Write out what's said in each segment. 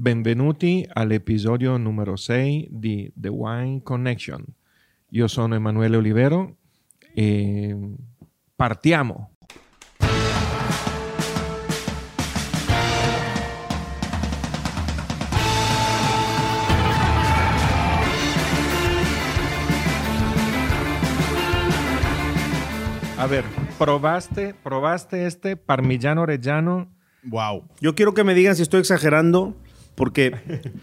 Benvenuti all'episodio numero 6 di The Wine Connection. Io sono Emanuele Olivero e partiamo. A ver, probaste, probaste este parmigiano reggiano. Wow. Yo quiero que me digan si estoy exagerando, porque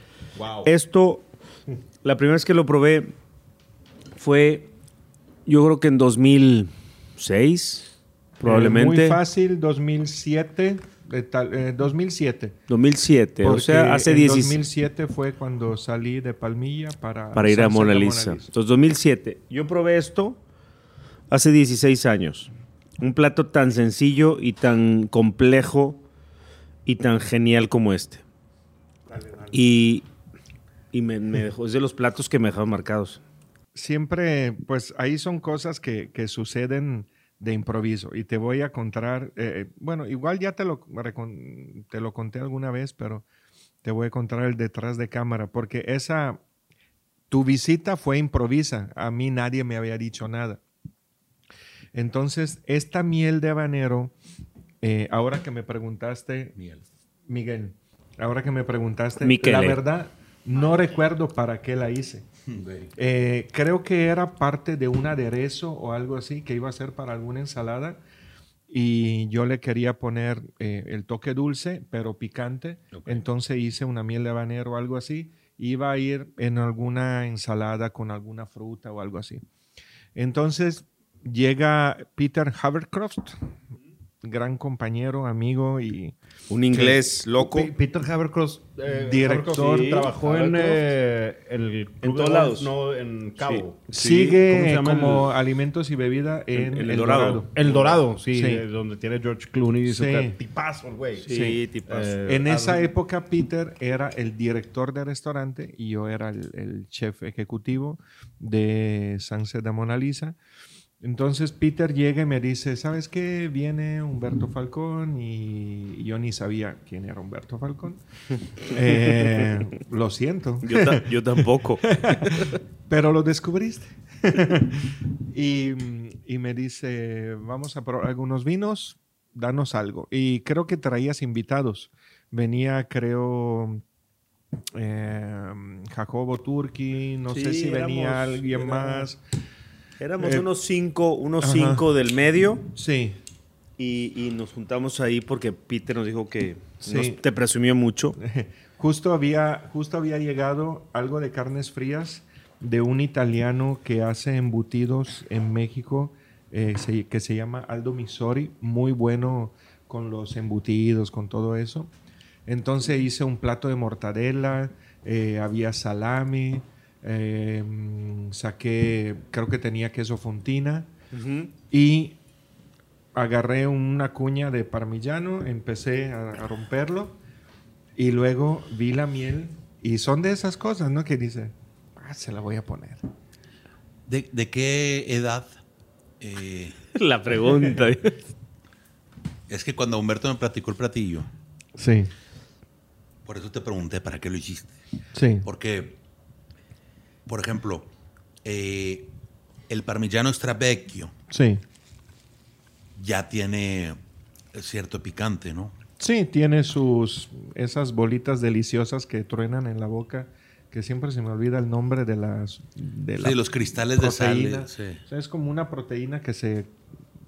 esto, la primera vez que lo probé fue, yo creo que en 2006, probablemente. muy fácil, 2007. de tal- eh, 2007. 2007, o sea, hace en 17 2007 fue cuando salí de Palmilla para, para ir a Mona Lisa. Entonces, 2007. Yo probé esto hace 16 años. Un plato tan sencillo y tan complejo y tan genial como este. Y, y me, me dejó, es de los platos que me dejaron marcados. Siempre, pues ahí son cosas que, que suceden de improviso y te voy a contar, eh, bueno, igual ya te lo, te lo conté alguna vez, pero te voy a contar el detrás de cámara, porque esa, tu visita fue improvisa, a mí nadie me había dicho nada. Entonces, esta miel de habanero, eh, ahora que me preguntaste, Miguel, ahora que me preguntaste, Michele. la verdad, no recuerdo para qué la hice. Eh, creo que era parte de un aderezo o algo así que iba a ser para alguna ensalada y yo le quería poner eh, el toque dulce pero picante. Entonces hice una miel de habanero o algo así. Iba a ir en alguna ensalada con alguna fruta o algo así. Entonces llega Peter Havercroft, gran compañero, amigo y Un inglés loco. P- Peter Havercross, eh, Director, Havercross, trabajó en eh, el En todos lados. No, en Cabo. sigue ¿Cómo se llama como el- alimentos y bebida en, En El, El Dorado. Dorado. El Dorado, sí, Sí. eh, donde tiene George Clooney. Sí. Sí. Tipazo, el güey. Sí, Sí. tipazo. Eh, En esa época, Peter era el director del restaurante y yo era el, el chef ejecutivo de Sunset de Mona Lisa. Entonces Peter llega y me dice, ¿sabes qué? Viene Humberto Falcón y yo ni sabía quién era Humberto Falcón. Eh, lo siento, Yo, ta- yo tampoco. pero lo descubriste. y, y me dice, vamos a probar algunos vinos, danos algo. Y creo que traías invitados. Venía, creo, eh, Jacobo Turki, no sé si venía alguien era- más. Éramos Eh, unos cinco, unos ajá. cinco del medio Sí, y, y nos juntamos ahí porque Peter nos dijo que Sí. nos- te presumió mucho. justo había, justo había llegado algo de carnes frías de un italiano que hace embutidos en México, eh, se- que se llama Aldo Misori, muy bueno con los embutidos, con todo eso. Entonces hice un plato de mortadela, eh, había salami, eh, mm, saqué, creo que tenía queso fontina y agarré una cuña de parmigiano, empecé a, a romperlo y luego vi la miel y son de esas cosas, ¿no? Que dice, ah, se la voy a poner. ¿De, de qué edad? Eh, La pregunta. es que cuando Humberto me platicó el platillo, Sí, por eso te pregunté para qué lo hiciste. sí. Porque, por ejemplo, eh, el parmigiano extravecchio Sí. ya tiene cierto picante, ¿no? Sí, tiene sus esas bolitas deliciosas que truenan en la boca, que siempre se me olvida el nombre de las de la Sí, los cristales de sal. sí. O sea, es como una proteína que se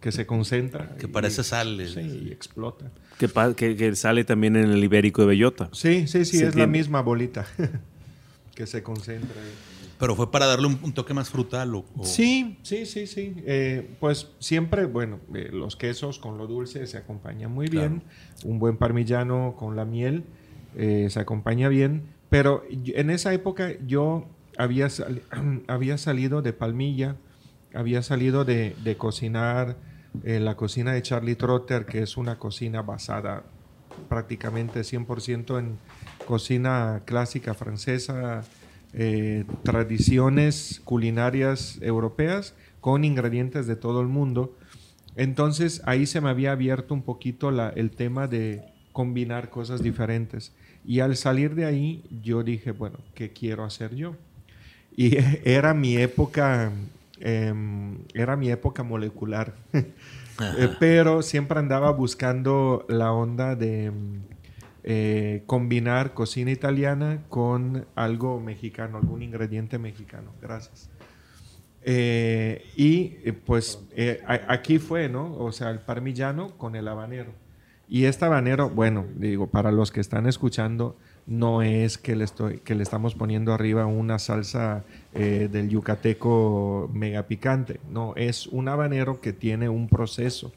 que se concentra Que y- parece sal. Sí, y explota. que, pa- que- que sale también en el ibérico de bellota. Sí, sí, sí, Se es la misma bolita que se concentra ahí. Pero fue para darle un, un toque más frutal. O, o- Sí, sí, sí, sí. Eh, pues siempre, bueno, eh, los quesos con lo dulce se acompañan muy bien. Un buen parmigiano con la miel eh, se acompaña bien. Pero en esa época yo había, había salido de Palmilla, había salido de, de cocinar en la cocina de Charlie Trotter, que es una cocina basada prácticamente 100% en cocina clásica francesa, eh, tradiciones culinarias europeas con ingredientes de todo el mundo. Entonces ahí se me había abierto un poquito la- el tema de combinar cosas diferentes. Y al salir de ahí, yo dije, bueno, ¿qué quiero hacer yo? Y era mi época, em, era mi época molecular. Eh, pero siempre andaba buscando la onda de eh, combinar cocina italiana con algo mexicano, algún ingrediente mexicano. Gracias. Eh, y eh, pues aquí fue, ¿no? O sea, el parmigiano con el habanero. Y este habanero, bueno, digo, para los que están escuchando, no es que le, estoy, que le estamos poniendo arriba una salsa del yucateco mega picante. No, es un habanero que tiene un proceso.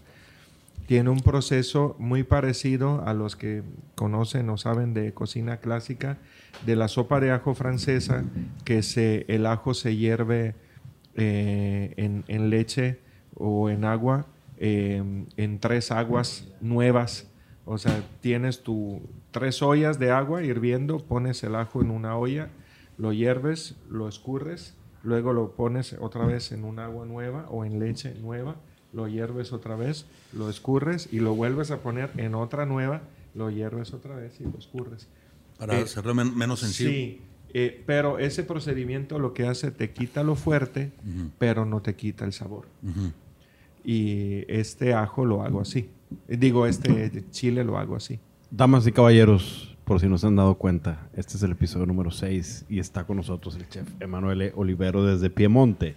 Tiene un proceso muy parecido a los que conocen o saben de cocina clásica, de la sopa de ajo francesa, que se, el ajo se hierve eh, en, leche o en agua, eh, en tres aguas nuevas. O sea, tienes tu tres ollas de agua hirviendo, pones el ajo en una olla, lo hierves, lo escurres, luego lo pones otra vez en un agua nueva o en leche nueva, lo hierves otra vez, lo escurres y lo vuelves a poner en otra nueva, lo hierves otra vez y lo escurres. Para Eh, hacerlo men- menos sensible. Sí, eh, pero ese procedimiento lo que hace te quita lo fuerte, pero no te quita el sabor. Y este ajo lo hago así. Eh, Digo, este chile lo hago así. Damas y caballeros, por si no se han dado cuenta, este es el episodio número 6 y está con nosotros el chef Emanuele Olivero desde Piemonte.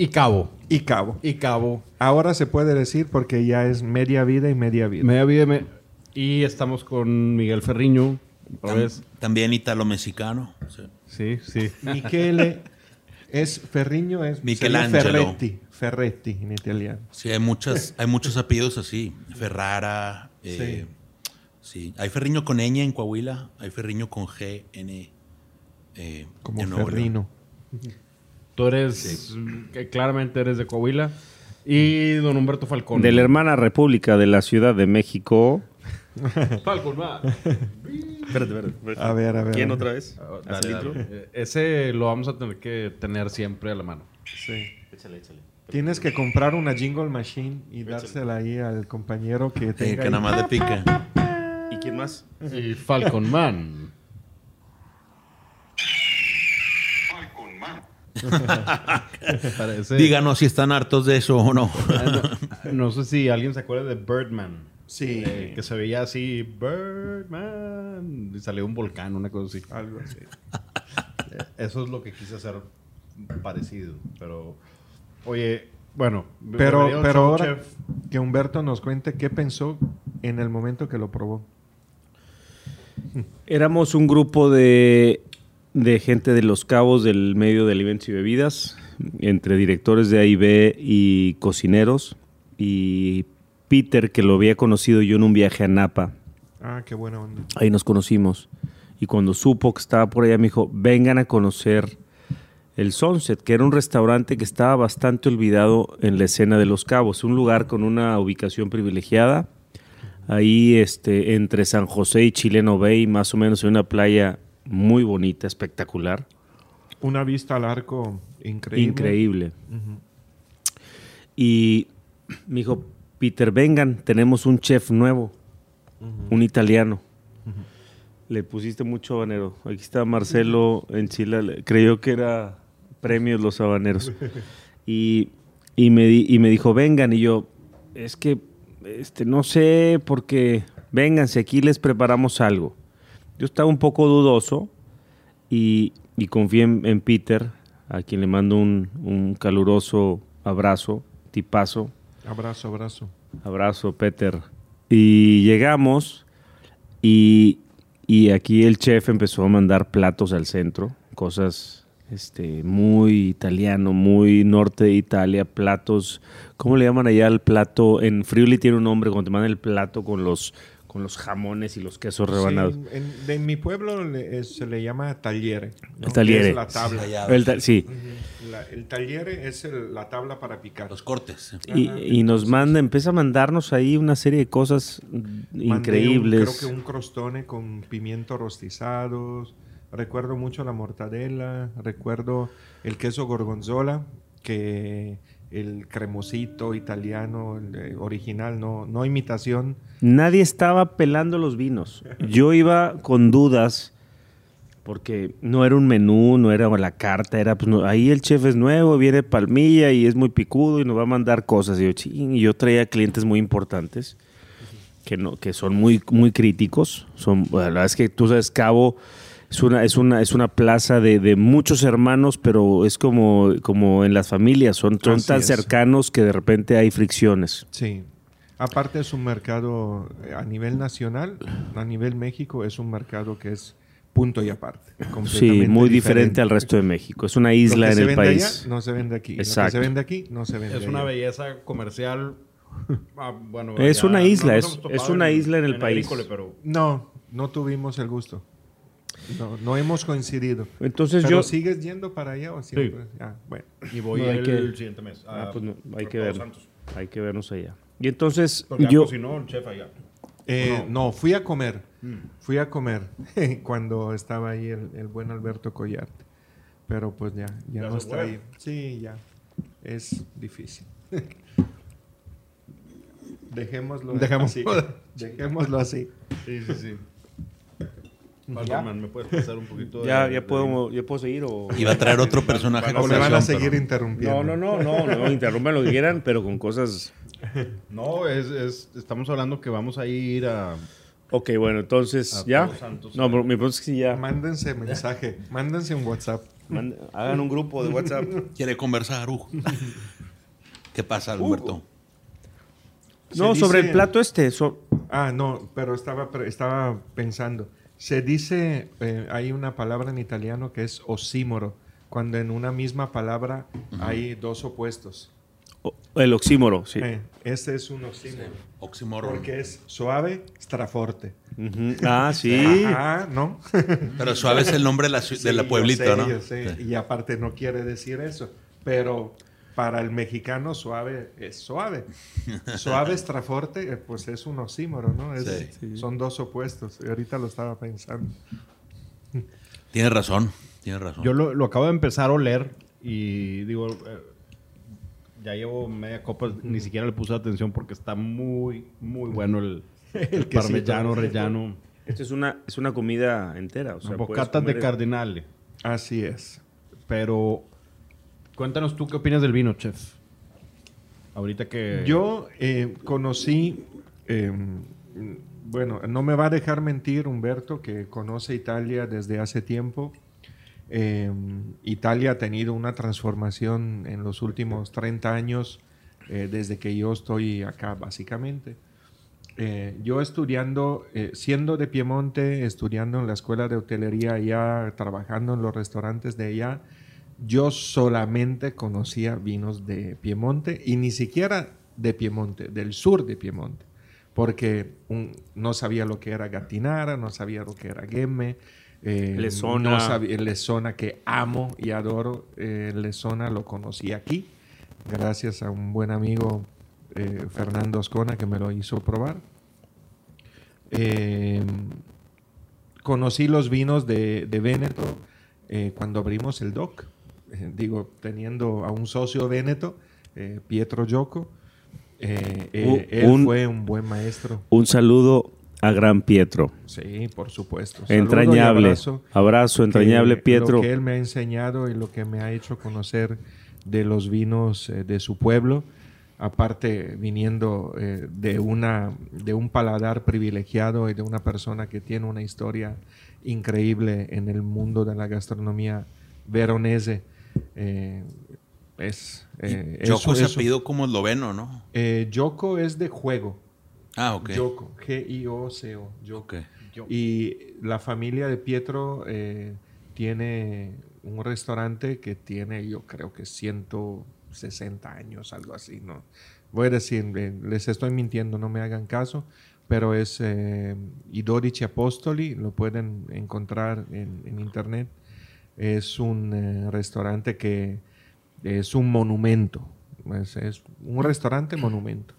Y Cabo. Y cabo. Y Cabo. Ahora se puede decir porque ya es media vida y media vida. Media vida. me- Y estamos con Miguel Ferriño. Otra Tam- vez. También italo-mexicano. sí. Sí, sí. Michele es Ferriño, es. Ferretti. Ferretti en italiano. Sí, hay, muchas, hay muchos apellidos así. Ferrara. eh, sí. Hay Ferriño con ñ en Coahuila. Hay Ferriño con G, N. eh, Como en Nuevo. Ferrino. Tú eres, que claramente eres de Coahuila. Y don Humberto Falcón. De la hermana república de la Ciudad de México. Falcón, va. Espérate, espérate. A ver, a ver. ¿Quién a ver. otra vez? Ah. Eh, Ese lo vamos a tener que tener siempre a la mano. Sí. Échale, échale. Tienes que comprar una jingle machine y dársela ahí al compañero que Eh, tenga. que ahí. nada más le pica. ¿Y quién más? Y Falcon Man. Parece- Díganos si están hartos de eso o no. No, no sé si alguien se acuerda de Birdman. Sí. Eh, que se veía así, Birdman. Y salió un volcán, una cosa así. Algo así. Eh, Eso es lo que quise hacer parecido. Pero, oye, bueno. Pero, pero ahora chef. que Humberto nos cuente qué pensó en el momento que lo probó. Éramos un grupo de, de gente de los cabos del medio de alimentos y bebidas, entre directores de AIB y cocineros. Y Peter, que lo había conocido yo en un viaje a Napa, Ah, qué buena onda. ahí nos conocimos. Y cuando supo que estaba por allá, me dijo, vengan a conocer el Sunset, que era un restaurante que estaba bastante olvidado en la escena de Los Cabos, un lugar con una ubicación privilegiada, ahí este, entre San José y Chileno Bay, más o menos en una playa muy bonita, espectacular, Una vista al arco increíble. increíble. Y me dijo, Peter, vengan, tenemos un chef nuevo, un italiano. Le pusiste mucho habanero. Aquí está Marcelo en Chile. le- Creyó que era premios los habaneros. Y, y me, y me dijo, vengan. Y yo, es que este, no sé, porque vénganse, aquí les preparamos algo. Yo estaba un poco dudoso y, y confié en, en Peter, a quien le mando un, un caluroso abrazo, tipazo. Abrazo, abrazo. Abrazo, Peter. Y llegamos y, y aquí el chef empezó a mandar platos al centro, cosas este, muy italiano, muy norte de Italia, platos, ¿cómo le llaman allá el plato? En Friuli tiene un nombre cuando te mandan el plato con los, con los jamones y los quesos rebanados. Sí, en, de mi pueblo le- es- se le llama tagliere. ¿no? El tagliere. Es la tabla. Sí. El ta- sí. Ujú. La- el tagliere es el- la tabla para picar. Los cortes. Y, nos manda, empieza a mandarnos ahí una serie de cosas Mandé un- increíbles. creo que un crostone con pimientos rostizados. Recuerdo mucho la mortadela. Recuerdo el queso gorgonzola que el cremosito italiano, eh, original, no, no imitación. Nadie estaba pelando los vinos. Yo iba con dudas porque no era un menú, no era la carta, era pues ahí el chef es nuevo, viene palmilla y es muy picudo y nos va a mandar cosas. Yo, y yo traía clientes muy importantes que no que son muy muy críticos. Son la verdad es que tú sabes Cabo es una es una es una plaza de, de muchos hermanos, pero es como como en las familias, son, son tan es. cercanos que de repente hay fricciones. Sí. Aparte es un mercado eh, a nivel nacional, a nivel México es un mercado que es punto y aparte. Sí, muy diferente al resto de México. Es una isla Lo que en se el vende país. allá no se vende aquí. Lo que Exacto. se vende aquí no se vende Es una allá. belleza comercial. Ah, bueno, Es una isla, nos es- es una isla en el país. Agrícola, pero No, no tuvimos el gusto. No, no hemos coincidido. Entonces Pero yo... sigues yendo para allá o siempre. Ah, bueno. y voy No, hay el que- siguiente mes. Ah, a- pues no, hay que Todos ver. Santos. Hay que vernos allá. Y entonces Porque yo... cocinó el chef allá. Eh, no, fui a comer. Mm. Fui a comer cuando estaba ahí el, el buen Alberto Collarte. Pero pues ya, ya, Ya no está ahí. Sí, ya. Es difícil. Dejémoslo Dejemos- así. Dejémoslo así. Sí, sí, sí. Batman, ¿me puedes pasar un poquito de- Ya, de- ya, puedo, ¿Ya puedo seguir o...? Iba a traer otro personaje. O me van a seguir pero- interrumpiendo. No, no, no, no, no, interrumpan lo que quieran, pero con cosas... No, es, es- estamos hablando que vamos a ir a... Ok, bueno, entonces, A ¿ya? Santos. No, pero mi pregunta es que ya. Mándense mensaje. Mándense un WhatsApp. Mande- hagan un grupo de WhatsApp. Quiere conversar, Hugo. ¿Qué pasa, Alberto? No, sobre el plato este. so- Ah, no, pero estaba, estaba pensando. Se dice, eh, hay una palabra en italiano que es osímoro, cuando en una misma palabra hay dos opuestos. o- el oxímoro, sí. Eh, este es un osímoro. Oxímoron. Porque es suave, straforte. Ah, sí. Ah, ¿no? Pero suave es el nombre de la, ciu- de la Sí, pueblito, yo sé, ¿no? yo sé. Y aparte no quiere decir eso. Pero para el mexicano suave es suave. Suave, straforte, eh, pues es un osímoro, ¿no? Es- Sí. Son dos opuestos. Y ahorita lo estaba pensando. Tienes razón, tienes razón. Yo lo, lo acabo de empezar a oler y digo, eh, ya llevo media copa, ni siquiera le puse atención porque está muy, muy bueno el, el parmellano rellano. Esto es una, es una comida entera. O sea, bocatas de cardinale. Así es. Pero cuéntanos tú qué opinas del vino, chef. Ahorita que... Yo eh, conocí, eh, bueno, no me va a dejar mentir Humberto, que conoce Italia desde hace tiempo. Eh, Italia ha tenido una transformación en los últimos 30 años, eh, desde que yo estoy acá, básicamente. Eh, yo estudiando, eh, siendo de Piemonte, estudiando en la escuela de hotelería allá, trabajando en los restaurantes de allá, yo solamente conocía vinos de Piemonte y ni siquiera de Piemonte, del sur de Piemonte, porque un- no sabía lo que era Gattinara, no sabía lo que era Gemme, eh, Lesona. no sabía Lesona que amo y adoro, eh, Lesona lo conocí aquí, gracias a un buen amigo eh, Fernando Ascona que me lo hizo probar. Eh, conocí los vinos de, de Véneto eh, cuando abrimos el DOC. Eh, digo, teniendo a un socio Véneto, eh, Pietro Gioco. Eh, eh, él un- fue un buen maestro. Un saludo a Gran Pietro. Sí, por supuesto. Saludo Entrañable. abrazo. Abrazo, entrañable que Pietro. Lo que él me ha enseñado y lo que me ha hecho conocer de los vinos eh, de su pueblo, aparte viniendo eh, de, una, de un paladar privilegiado y de una persona que tiene una historia increíble en el mundo de la gastronomía veronese. Eh, es, eh, Choco eso- se como esloveno, ¿no? eh, Yoko es de juego. Ah, ok. Yoko, G-I-O-C-O. Yoko. Ok. Y la familia de Pietro eh, tiene un restaurante que tiene, yo creo que 160 años, algo así, ¿no? Voy a decir, les estoy mintiendo, no me hagan caso, pero es eh, I Dodici Apostoli, lo pueden encontrar en, en internet. Es un eh, restaurante que es un monumento, es, es un restaurante monumento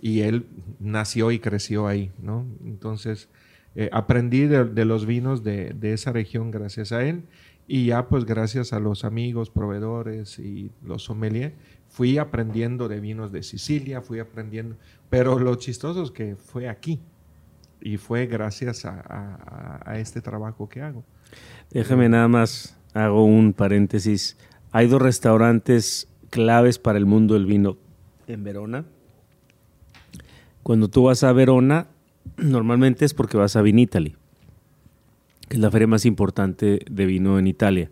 y él nació y creció ahí, ¿no? Entonces, eh, aprendí de, de los vinos de, de esa región gracias a él Y ya pues gracias a los amigos, proveedores y los sommeliers, fui aprendiendo de vinos de Sicilia, fui aprendiendo. Pero lo chistoso es que fue aquí. Y fue gracias a, a- a este trabajo que hago. Déjame nada más, hago un paréntesis. Hay dos restaurantes claves para el mundo del vino en Verona. Cuando tú vas a Verona, normalmente es porque vas a Vinitaly, que es la feria más importante de vino en Italia.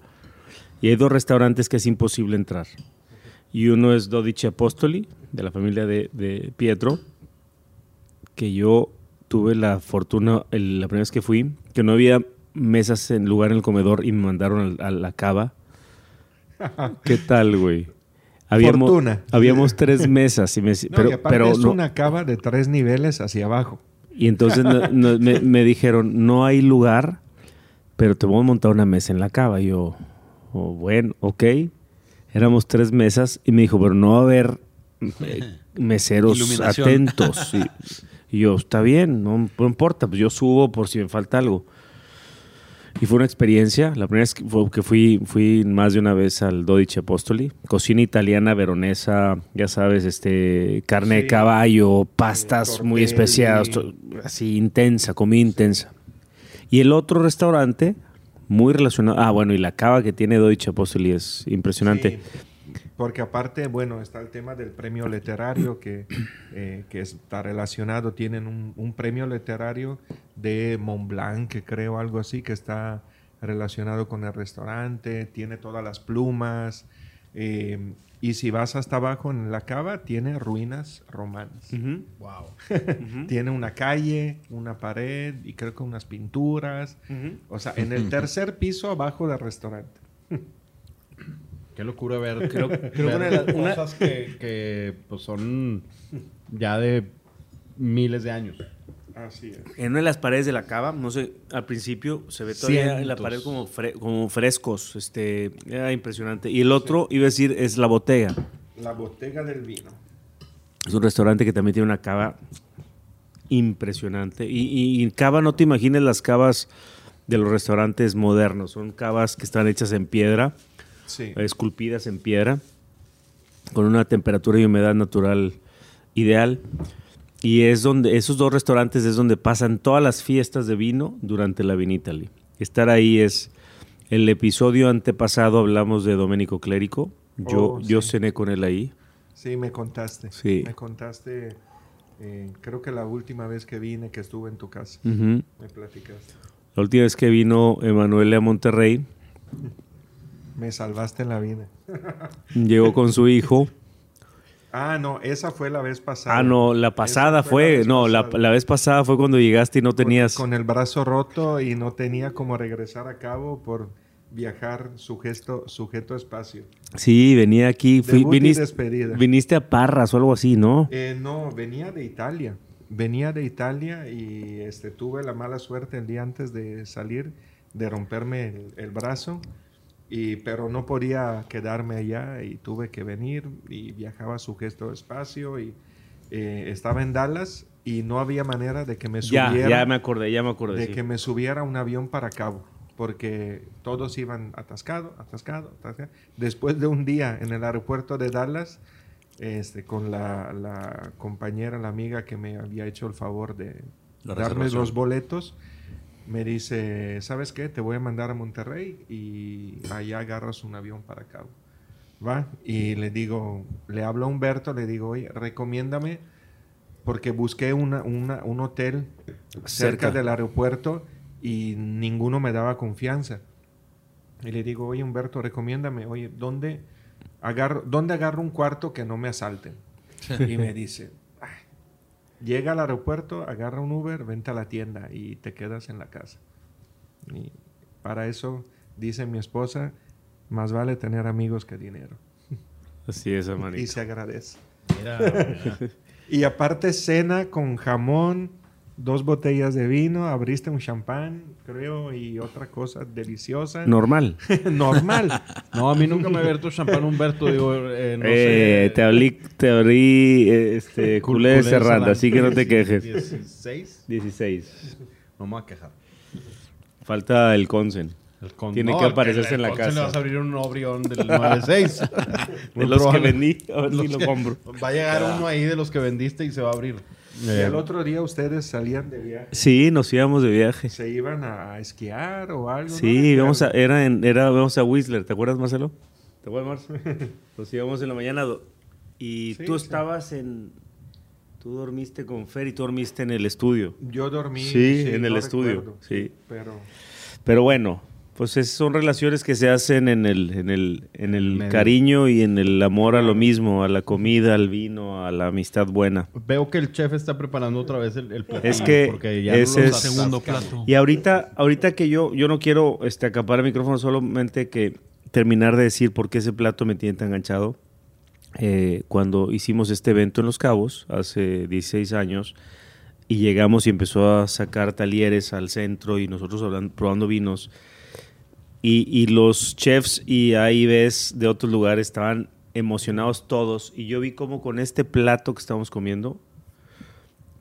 Y hay dos restaurantes que es imposible entrar. Y uno es Dodici Apostoli, de la familia de, Pietro, que yo tuve la fortuna, la primera vez que fui, que no había mesas en lugar en el comedor y me mandaron al- a, la cava. ¿Qué tal, güey? Habíamos, Fortuna. Habíamos tres mesas, y me, No, pero, y aparte pero es no- una cava de tres niveles hacia abajo. y entonces no- no- me, me dijeron, no hay lugar, pero te voy a montar una mesa en la cava. Y yo, oh, bueno, ok. Éramos tres mesas y me dijo, pero no va a haber eh, meseros atentos. Y, y yo, está bien, no, no importa, pues yo subo por si me falta algo. Y fue una experiencia. La primera vez que, fui, fui más de una vez al Dodici Apostoli. Cocina italiana, veronesa, ya sabes, este, carne de caballo, pastas muy especiadas, así intensa, comida intensa. Y el otro restaurante, muy relacionado. Ah, bueno, y la cava que tiene Dodici Apostoli es impresionante. Sí, porque aparte, bueno, está el tema del premio literario que, eh, que está relacionado. Tienen un, un premio literario de Mont Blanc, que creo algo así, que está relacionado con el restaurante. Tiene todas las plumas. eh, y si vas hasta abajo en la cava, tiene ruinas romanas. Wow. Tiene una calle, una pared y creo que unas pinturas. O sea, en el tercer piso abajo del restaurante. Qué locura ver, Creo- que una de las- una- cosas que, que, pues, son ya de miles de años. Así es. En una de las paredes de la cava, no sé, al principio se ve todavía en la pared como, fre- como frescos, este, era impresionante. Y el otro, iba a decir, es La Botega. La botega del vino. Es un restaurante que también tiene una cava impresionante. Y, y- y cava, no te imagines las cavas de los restaurantes modernos. Son cavas que están hechas en piedra, Sí. esculpidas en piedra, con una temperatura y humedad natural ideal. Y es donde, esos dos restaurantes es donde pasan todas las fiestas de vino durante la Vinitaly. Estar ahí es. El episodio antepasado hablamos de Domenico Clérico. Yo, Oh, yo sí. cené con él ahí. Sí, me contaste. Sí. Me contaste, eh, creo que la última vez que vine, que estuve en tu casa. Ujú. Me platicaste. La última vez que vino Emanuele a Monterrey, Me salvaste la vida. llegó con su hijo. Ah, no, esa fue la vez pasada. Ah, no, la pasada fue. no, la, pasada. la vez pasada fue cuando llegaste y no tenías. Con, el brazo roto y no tenía como regresar a cabo por viajar sujeto, sujeto a espacio. Sí, venía aquí. fui- viniste, despedida. viniste a Parras o algo así, ¿no? Eh, no, venía de Italia. Venía de Italia y este, tuve la mala suerte el día antes de salir de romperme el, el brazo. Y, pero no podía quedarme allá y tuve que venir y viajaba sujeto a espacio y eh, estaba en Dallas y no había manera de que me Ya, subiera ya me acordé, ya me acordé. de sí. que me subiera un avión para Cabo, porque todos iban atascado, atascado, atascado. Después de un día en el aeropuerto de Dallas, este, con la, la compañera, la amiga que me había hecho el favor de La darme los boletos, me dice, ¿sabes qué? Te voy a mandar a Monterrey y allá agarras un avión para Cabo. ¿Va? Y le digo, le hablo a Humberto, le digo, oye, recomiéndame, porque busqué una, una- un hotel cerca, Cerca. del aeropuerto y ninguno me daba confianza. Y le digo, oye Humberto, recomiéndame, oye, ¿dónde agarro, ¿dónde agarro un cuarto que no me asalten? y me dice, "Ay, llega al aeropuerto, agarra un Uber, vente a la tienda y te quedas en la casa. Y para eso, dice mi esposa, más vale tener amigos que dinero. Así es, Y hermanito. se agradece. Mira, mira. Y aparte cena con jamón, dos botellas de vino, abriste un champán, creo, y otra cosa deliciosa. Normal. Normal. No, a mí nunca me ha abierto champán Humberto, digo, eh, no Eh, sé. te abrí, te abrí este, Cul- culé de culé Serranda. así que no te quejes. 16. 16. No me voy a quejar. Falta el Consen. El con- Tiene que el aparecerse en la Se le casa. vas a abrir un Obrión del 96. De los que vendí, a ver si Los lo que- compro. Va a llegar uno ahí de los que vendiste y se va a abrir. Y el otro día ustedes salían de viaje. Sí, nos íbamos de viaje. ¿Se iban a, esquiar o algo? Sí, ¿no? íbamos a, era en, era, íbamos a Whistler, ¿te acuerdas, Marcelo? ¿Te acuerdas, Marcelo? Nos íbamos en la mañana y Sí, tú sí. estabas en... Tú dormiste con Fer y tú dormiste en el estudio. Yo dormí. Sí, en el estudio, sí. Pero Pero bueno, pues es- son relaciones que se hacen en el, en el, en el Medio. cariño y en el amor a lo mismo, a la comida, al vino, a la amistad buena. Veo que el chef está preparando otra vez el, el platillo. Es que porque ya ese no es- Segundo plato. Y ahorita, ahorita que yo, yo no quiero este, acaparar el micrófono, solamente que terminar de decir por qué ese plato me tiene tan enganchado. Eh, cuando hicimos este evento en Los Cabos, hace 16 años, y llegamos y empezó a sacar talleres al centro y nosotros hablan- probando vinos, y, y los chefs y ahí ves de otros lugares estaban emocionados todos, y yo vi como con este plato que estábamos comiendo,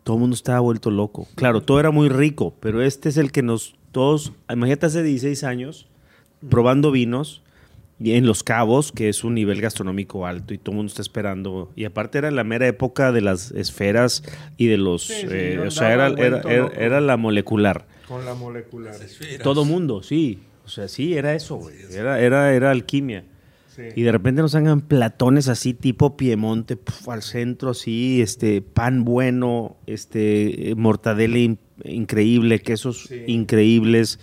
todo el mundo estaba vuelto loco. Claro, todo era muy rico, pero este es el que nos todos, imagínate hace 16 años probando vinos y en Los Cabos, que es un nivel gastronómico alto y todo el mundo está esperando. Y aparte era la mera época de las esferas y de los... Sí, sí, eh, o sea, era, era, era- era la molecular. con la molecular. Todo mundo, sí. O sea, sí, era eso, güey. Era, era, era alquimia. Sí. Y de repente nos hagan platones así tipo Piemonte, puf, al centro así, este pan bueno, este mortadela in- increíble, quesos Sí. increíbles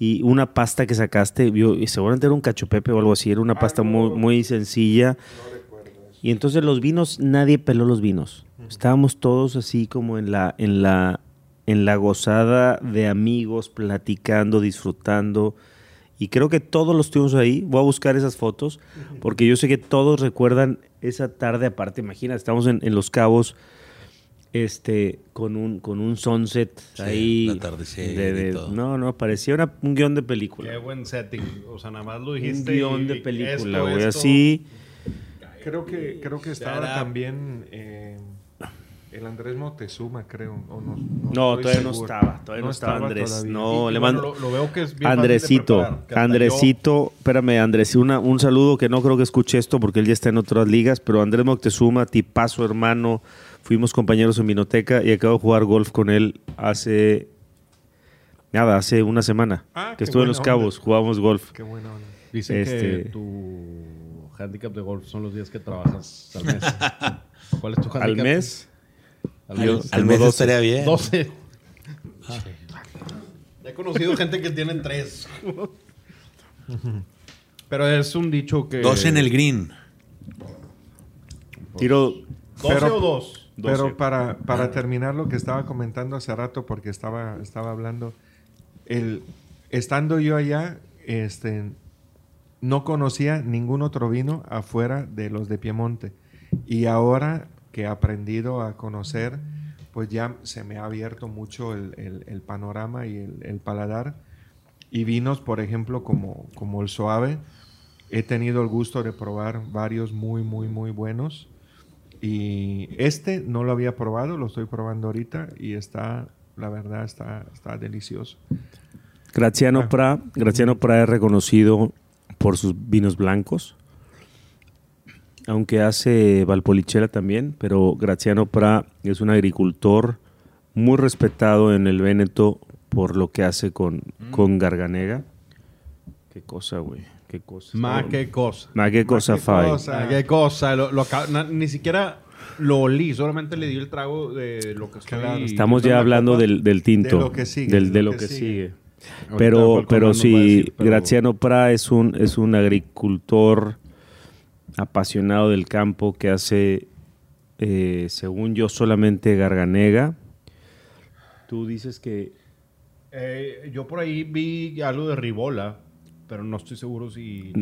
y una pasta que sacaste, vio, y seguramente era un cachopepe o algo así, era una pasta muy, muy sencilla. No recuerdo eso. Y entonces los vinos, nadie peló los vinos. Estábamos todos así como en la, en la, en la gozada de amigos, platicando, disfrutando. Y creo que todos los tuvimos ahí. Voy a buscar esas fotos, porque yo sé que todos recuerdan esa tarde aparte. Imagina, estamos en, en Los Cabos, este, con un, con un sunset Sí, ahí. un atardecer de- de- y todo. no, no, parecía una- un guion de película. Qué buen setting. O sea, nada más lo Un dijiste. guion y- de película, güey. Así. Creo que, creo que estaba también eh, el Andrés Moctezuma, creo. o no, no No, estoy todavía no estaba. Todavía no, estaba Andrés. todavía. No, Y- le mando. bueno, lo, lo veo que es bien fácil de Andresito, preparar, Andresito, espérame, Andres, una, un saludo que no creo que escuche esto porque él ya está en otras ligas, pero Andrés Moctezuma, tipazo hermano, fuimos compañeros en Vinoteca y acabo de jugar golf con él hace, nada, hace una semana, Ah, que estuve en Los onda. Cabos, jugamos golf. Qué buena onda. Dicen Este- que tu handicap de golf son los días que trabajas al mes. ¿Cuál es tu handicap? Al mes, Al Yo-. Al mes 12. estaría bien. 12. He conocido gente que tiene tres. Pero es un dicho que. Dos en el green. tiro 12 Pero- o dos. 12. Pero para, para terminar lo que estaba comentando hace rato, porque estaba, estaba hablando, el, estando yo allá, este, no conocía ningún otro vino afuera de los de Piemonte. Y ahora que he aprendido a conocer, pues ya se me ha abierto mucho el, el- el panorama y el, el paladar. Y vinos, por ejemplo, como, como el suave, he tenido el gusto de probar varios muy, muy, muy buenos. Y este no lo había probado, lo estoy probando ahorita y está, la verdad, está, está delicioso. Graziano Ah. Pra, Graziano Pra es reconocido por sus vinos blancos, aunque hace Valpolicella también, pero Graziano Pra es un agricultor muy respetado en el Véneto por lo que hace con, Mm. con Garganega. Qué cosa, güey, qué cosa. Ma, qué cosa. Ma, qué cosa, qué Fai. cosa. Ma, qué cosa. Lo, lo acabo- na- ni siquiera lo olí, solamente le di el trago de lo que estoy. Claro. Estamos viendo ya hablando del, del tinto. De lo que sigue, Del, de de lo lo que sigue. Pero, pero a sí, decir, pero- Graziano Pra es un, es un agricultor apasionado del campo que hace, eh, según yo, solamente garganega. Tú dices que Eh, yo por ahí vi algo de Ribola, pero no estoy seguro si.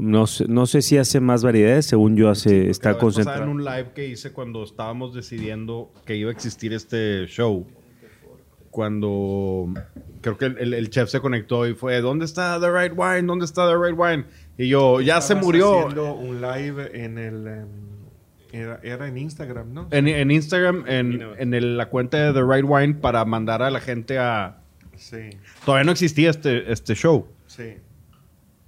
no, sé, no sé si hace más variedades, según yo hace, Porque está concentrado. en un live que hice cuando estábamos decidiendo que iba a existir este show. Cuando creo que el- el chef se conectó y fue, ¿dónde está The Right Wine? ¿Dónde está The Right Wine? Y yo, ya se murió. haciendo un live en el... em, era, era en Instagram, ¿no? En, en Instagram, en, en el- la cuenta de The Right Wine para mandar a la gente a, Sí, Todavía no existía este, este show. sí.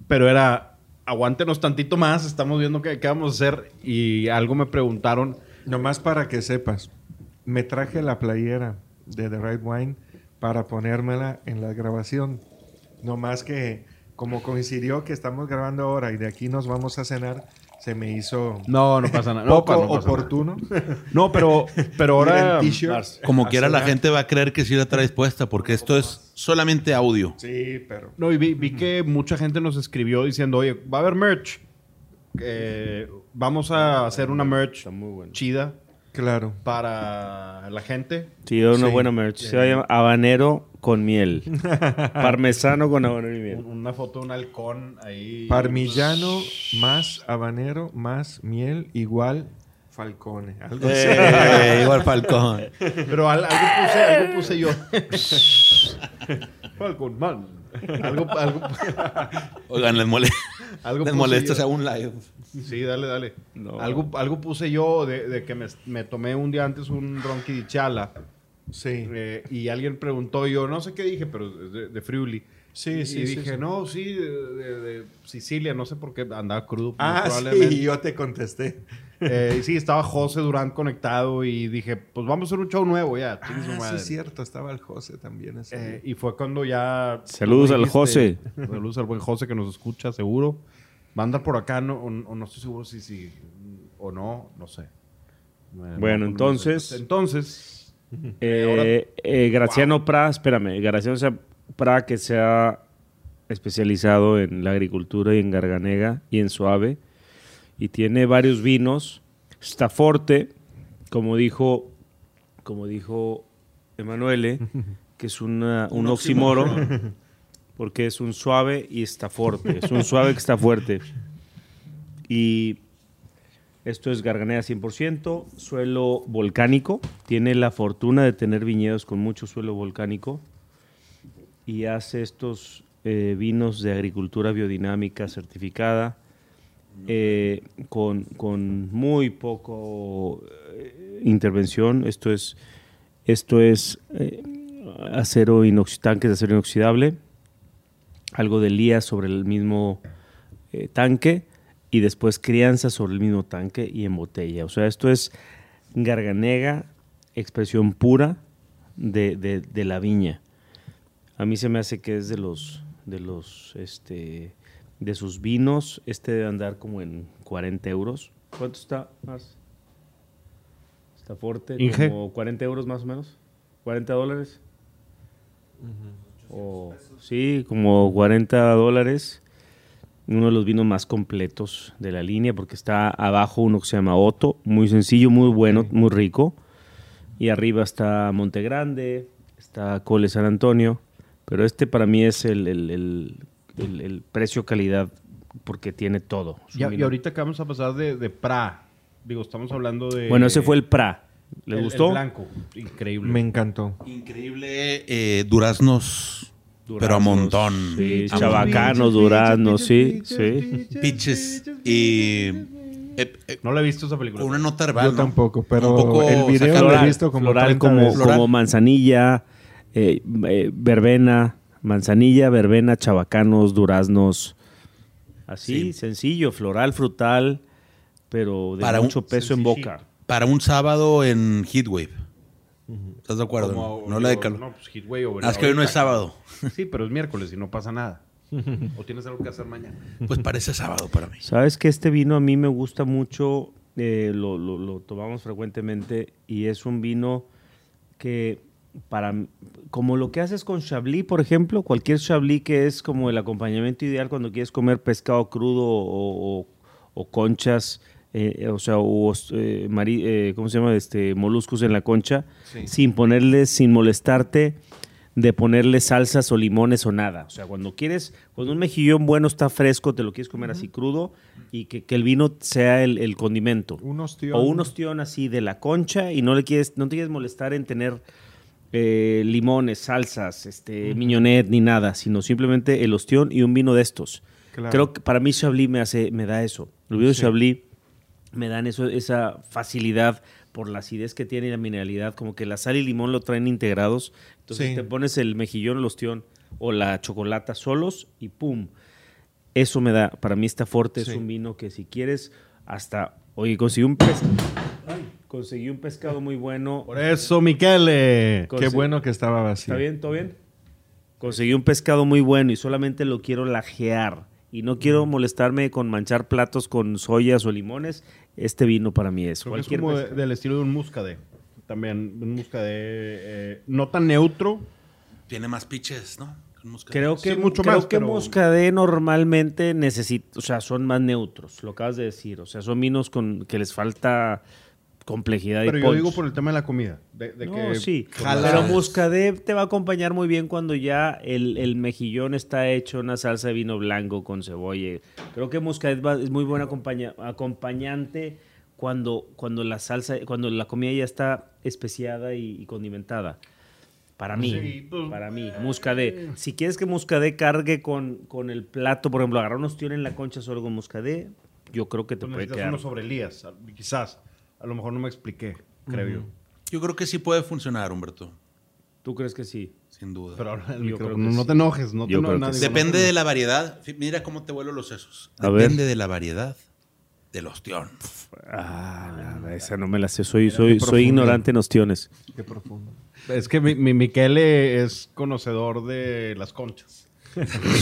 Pero era, aguántenos tantito más, estamos viendo qué, qué vamos a hacer. Y algo me preguntaron. Nomás para que sepas, me traje la playera de The Right Wine para ponérmela en la grabación. Nomás que como coincidió que estamos grabando ahora y de aquí nos vamos a cenar, se me hizo No, no pasa nada. No, poco pa- no pasa nada. oportuno. No, pero, pero ahora. Como quiera la gente va a creer que sí la traes puesta porque esto es solamente audio. Sí, pero No, y vi, vi que mucha gente nos escribió diciendo, oye, va a haber merch. Eh, vamos a hacer una merch bueno. chida claro. para la gente. Sí, una Sí. buena merch. Se llama habanero con miel. Parmesano con habanero y miel. Una foto de un halcón ahí. Parmillano más habanero más miel igual falcone. Algo así. Eh, igual Falcón. Pero al- algo puse, algo puse yo. Falcon Man. Algo, algo, Oigan, les, mole algo les puse molesta yo. sea un live. Sí, dale, dale. No. Algo, algo puse yo de, de que me, me tomé un día antes un ronqui de chala. Sí. eh, y alguien preguntó, yo no sé qué dije, pero de, de Friuli. Sí, y sí, sí, dije, sí. no, sí, de, de- de Sicilia, no sé por qué andaba crudo. Ah, probablemente. sí, yo te contesté. Eh, y sí, estaba José Durán conectado y dije, pues vamos a hacer un show nuevo ya. Ah, sí, madre. es cierto, estaba el José también. ese Eh, y fue cuando ya... Saludos al José. Saludos al buen José que nos escucha, seguro. Va a andar por acá, no, o, o no estoy seguro si sí o no, no sé. Bueno, no, no entonces- sé. Entonces... Eh, eh, Graciano Pra, espérame, Graciano Pra que se ha especializado en la agricultura y en garganega y en suave y tiene varios vinos. Staforte, como dijo, como dijo Emanuele, que es una- un oxímoro porque es un suave y está fuerte, es un suave que está fuerte. Y esto es Garganea 100%, suelo volcánico. Tiene la fortuna de tener viñedos con mucho suelo volcánico y hace estos eh, vinos de agricultura biodinámica certificada eh, con, con muy poco eh, intervención. Esto es, esto es eh, acero tanques de acero inoxidable, algo de lía sobre el mismo eh, tanque y después crianza sobre el mismo tanque y en botella. O sea, esto es garganega, expresión pura de, de- de la viña. A mí se me hace que es de los, de los, este, de sus vinos, este debe andar como en 40 euros. ¿Cuánto está más? Está fuerte, Inge. como 40 euros más o menos. 40 dólares. O, sí, como 40 dólares. Uno de los vinos más completos de la línea, porque está abajo uno que se llama Otto, muy sencillo, muy bueno, muy rico. Y arriba está Monte Grande, está Cole San Antonio. Pero este para mí es el, el- el- el- el precio-calidad, porque tiene todo. Ya, y ahorita que vamos a pasar de, de Pra. Digo, estamos hablando de... Bueno, ese fue el Pra. ¿Les el- el gustó? blanco. Increíble. Me encantó. Increíble eh, duraznos, pero a montón. Sí, A chabacanos, duraznos, sí, sí. Pitches y eh, eh, No la he visto esa película. una nota herbal. Yo ¿no? tampoco, pero poco el video lo he visto como floral 30 como, como manzanilla, eh, eh, verbena, manzanilla, verbena, chabacanos, duraznos. Así, Sí. sencillo, floral, frutal, pero de Para un- mucho peso en boca. Para un sábado en Heatwave. ¿Estás de acuerdo? Como- no la de calor. No, pues Heatwave o- Ah, es que hoy no es sábado. Sí, pero es miércoles y no pasa nada. ¿O tienes algo que hacer mañana? Pues parece sábado para mí. Sabes que este vino a mí me gusta mucho, eh, lo, lo- lo tomamos frecuentemente y es un vino que para como lo que haces con Chablis, por ejemplo, cualquier Chablis que es como el acompañamiento ideal cuando quieres comer pescado crudo o, o- o conchas, eh, o sea, o, eh, mari- eh, ¿cómo se llama? Este, moluscos en la concha, sin ponerle, sin molestarte de ponerle salsas o limones o nada. O sea, cuando quieres, cuando un mejillón bueno está fresco, te lo quieres comer así crudo y que, que el vino sea el, el condimento. Un ostión. O un ostión así de la concha y no le quieres, no te quieres molestar en tener eh, limones, salsas, este, miñonet ni nada, sino simplemente el ostión y un vino de estos. Claro. Creo que para mí Chablis me hace, me da eso. Los vinos de Chablis me dan eso, esa facilidad por la acidez que tiene y la mineralidad, como que la sal y limón lo traen integrados. Entonces Sí. te pones el mejillón, el ostión o la chocolata solos y ¡pum! Eso me da, para mí está fuerte, es Sí. un vino que si quieres, hasta, oye, conseguí un pez, conseguí un pescado muy bueno. Por eso, Michele. Qué bueno que estaba vacío. ¿Está bien? ¿Todo bien? Conseguí un pescado muy bueno y solamente lo quiero lajear. Y no quiero molestarme con manchar platos con soyas o limones. Este vino para mí es. Creo que es Cualquier como de- del estilo de un muscadet. También, un muscadet eh, no tan neutro. Tiene más pitches, ¿no? Creo que, Sí, mucho creo más, que pero- Muscadet normalmente necesita, o sea, son más neutros, lo acabas de decir. O sea, son vinos con que les falta complejidad Pero y yo punch. digo por el tema de la comida. De, de No, que sí. jalas- Pero Muscadet te va a acompañar muy bien cuando ya el, el mejillón está hecho una salsa de vino blanco con cebolla. Creo que Muscadet va- es muy buen acompaña- acompañante cuando, cuando la salsa, cuando la comida ya está especiada y, y condimentada. Para mí, Sí, pues, para mí, Muscadet. Si quieres que Muscadet cargue con, con el plato, por ejemplo, agarrar unos tíos en la concha solo con Muscadet, yo creo que te pues puede quedar. uno sobre Elías. Quizás. A lo mejor no me expliqué, creo yo. Yo creo que sí puede funcionar, Humberto. ¿Tú crees que sí? Sin duda. Pero ahora el micrófono, no sí. te enojes. No te Yo eno- creo que nadie- sí. Depende no- de la variedad. Mira cómo te vuelo los sesos. A ver. Depende de la variedad del ostión. Ah, la- esa no me la sé. Soy, soy, soy ignorante en ostiones. Qué profundo. Es que mi, mi Michele es conocedor de las conchas.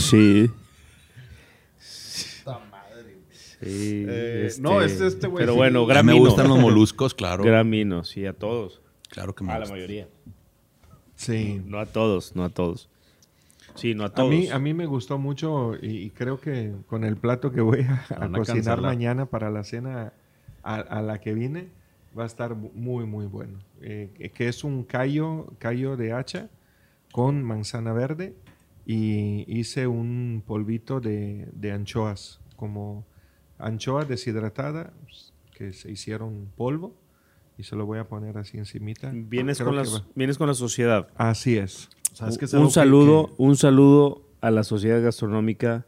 Sí. Sí, Eh, no, es este güey, Pero sí. bueno, A gran me gustan los moluscos, claro. Gran vino, sí, a todos. Claro que me A la mayoría. Sí. No a todos, no a todos. Sí, no a A todos. mí, a mí me gustó mucho y, y creo que con el plato que voy a, a a cocinar cancelar. mañana para la cena a, a la que vine va a estar mu- muy, muy bueno. Eh, que- que es un callo, callo de hacha con manzana verde y hice un polvito de, de anchoas, como anchoa deshidratada pues, que se hicieron polvo y se lo voy a poner así encimita. vienes, Creo con la, vienes con la sociedad. Así es. ¿Sabes qué es un saludo, que- un saludo a la sociedad gastronómica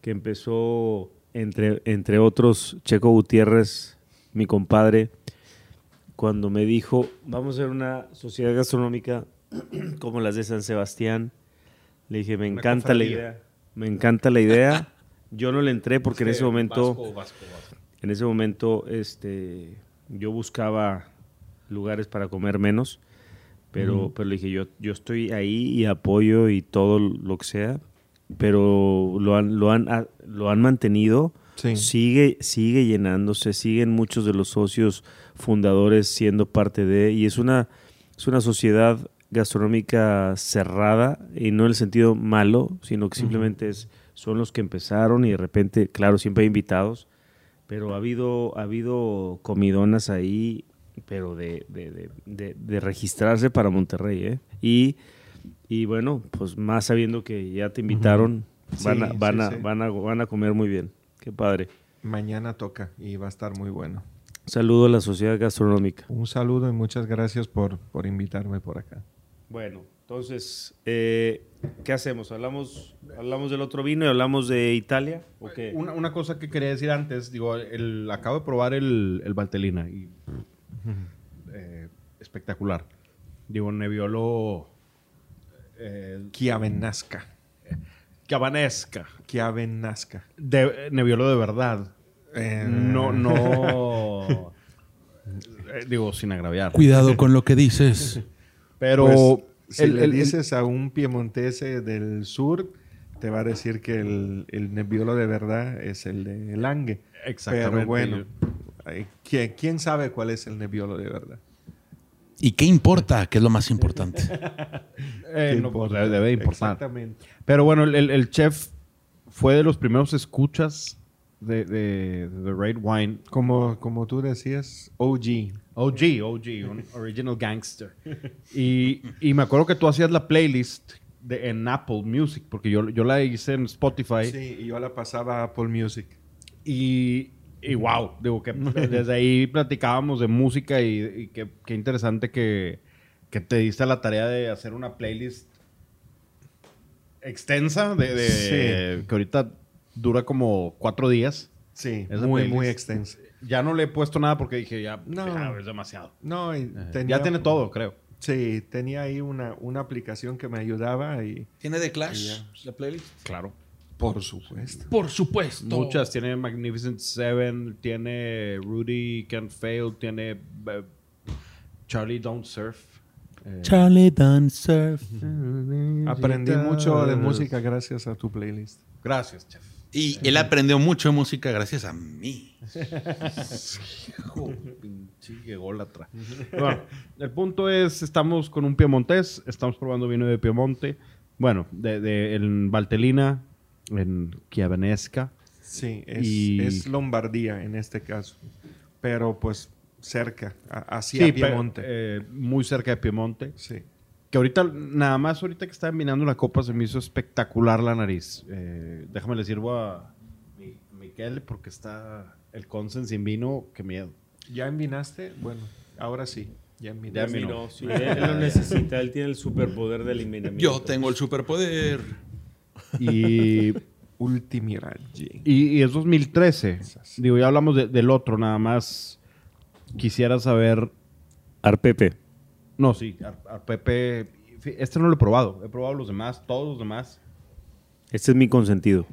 que empezó entre, entre otros Checo Gutiérrez, mi compadre, cuando me dijo, vamos a hacer una sociedad gastronómica como las de San Sebastián. Le dije, me Una encanta la idea. Me encanta la idea. Yo no le entré porque en ese momento Vasco, vasco, vasco. en ese momento este, yo buscaba lugares para comer menos, pero, pero le dije, yo, yo estoy ahí y apoyo y todo lo que sea, pero lo han, lo han, ah, lo han mantenido, Sí. sigue, sigue llenándose, siguen muchos de los socios fundadores siendo parte de, y es una, es una sociedad gastronómica cerrada, y no en el sentido malo, sino que simplemente es, son los que empezaron y de repente, claro, siempre hay invitados, pero ha habido, ha habido comidonas ahí, pero de, de, de- registrarse para Monterrey, ¿eh? Y, y bueno, pues más sabiendo que ya te invitaron, van, a, Sí, van, sí, a, sí. van, a, van a comer muy bien. Qué padre. Mañana toca y va a estar muy bueno. Saludo a la sociedad gastronómica. Un saludo y muchas gracias por, por invitarme por acá. Bueno, entonces, eh, ¿qué hacemos? ¿Hablamos, ¿Hablamos del otro vino y hablamos de Italia? ¿O qué? Una, una cosa que quería decir antes, digo, el, acabo de probar el, el Valtelina y eh, espectacular. Digo, Nebbiolo eh, Chiavenasca. De, Nebbiolo de verdad. Eh, No, no. eh, digo, sin agraviar. Cuidado con lo que dices. Pero Pues, si el- le el- el- dices a un piemontese del sur, te va a decir que el, el Nebbiolo de verdad es el de Lange. Exactamente. Pero bueno, ¿quién, quién sabe cuál es el Nebbiolo de verdad? ¿Y qué importa? ¿Qué es lo más importante? eh, ¿Qué no, pues, importa? debe importar. Exactamente. Pero bueno, el chef fue de los primeros escuchas de, de, de The Red Wine. Como, como tú decías, OG. OG, OG, un original gangster. Y, y me acuerdo que tú hacías la playlist de, en Apple Music, porque yo, yo la hice en Spotify. Sí, y yo la pasaba a Apple Music. Y, y wow, digo que desde ahí platicábamos de música y, y qué, qué interesante que, que te diste la tarea de hacer una playlist extensa, de, de- que ahorita dura como cuatro días. Sí, Esa muy, playlist. muy extensa. Ya no le he puesto nada porque dije, ya, No. ya, es demasiado. No, y tenía- ya tiene todo, creo. Sí, tenía ahí una, una aplicación que me ayudaba y... ¿Tiene de Clash la playlist? Claro. Por supuesto. Por supuesto. Muchas. Tiene Magnificent Seven, tiene Rudy Can't Fail, tiene eh, Charlie Don't Surf. eh, Charlie Dance Surf. Aprendí mucho de música gracias a tu playlist. Gracias, chef. Y él aprendió mucho de música gracias a mí. Hijo, pinche ególatra. Bueno, el punto es, estamos con un piemontés, estamos probando vino de Piemonte. Bueno, de, de- en Valtelina, en Chiavenesca. Sí, es, Y- es Lombardía en este caso. Pero pues cerca, a- hacia pe- Piemonte. eh, muy cerca de Piemonte. sí. Que ahorita, nada más ahorita que estaba mirando la copa, se me hizo espectacular la nariz. Eh, déjame le sirvo a mi, Miquel porque está el Consen sin vino, qué miedo. ¿Ya envinaste? Bueno, ahora sí. Ya enviné. Ya enviné. No, sí, él, lo necesita, él tiene el superpoder del eliminamiento. Yo tengo el superpoder. Y, Ultimiraggi. y, y es 2013. Digo, ya hablamos de- del otro, nada más quisiera saber. Arpepe. No, sí, Ar- Pepe. Este no lo he probado. He probado los demás, todos los demás. Este es mi consentido.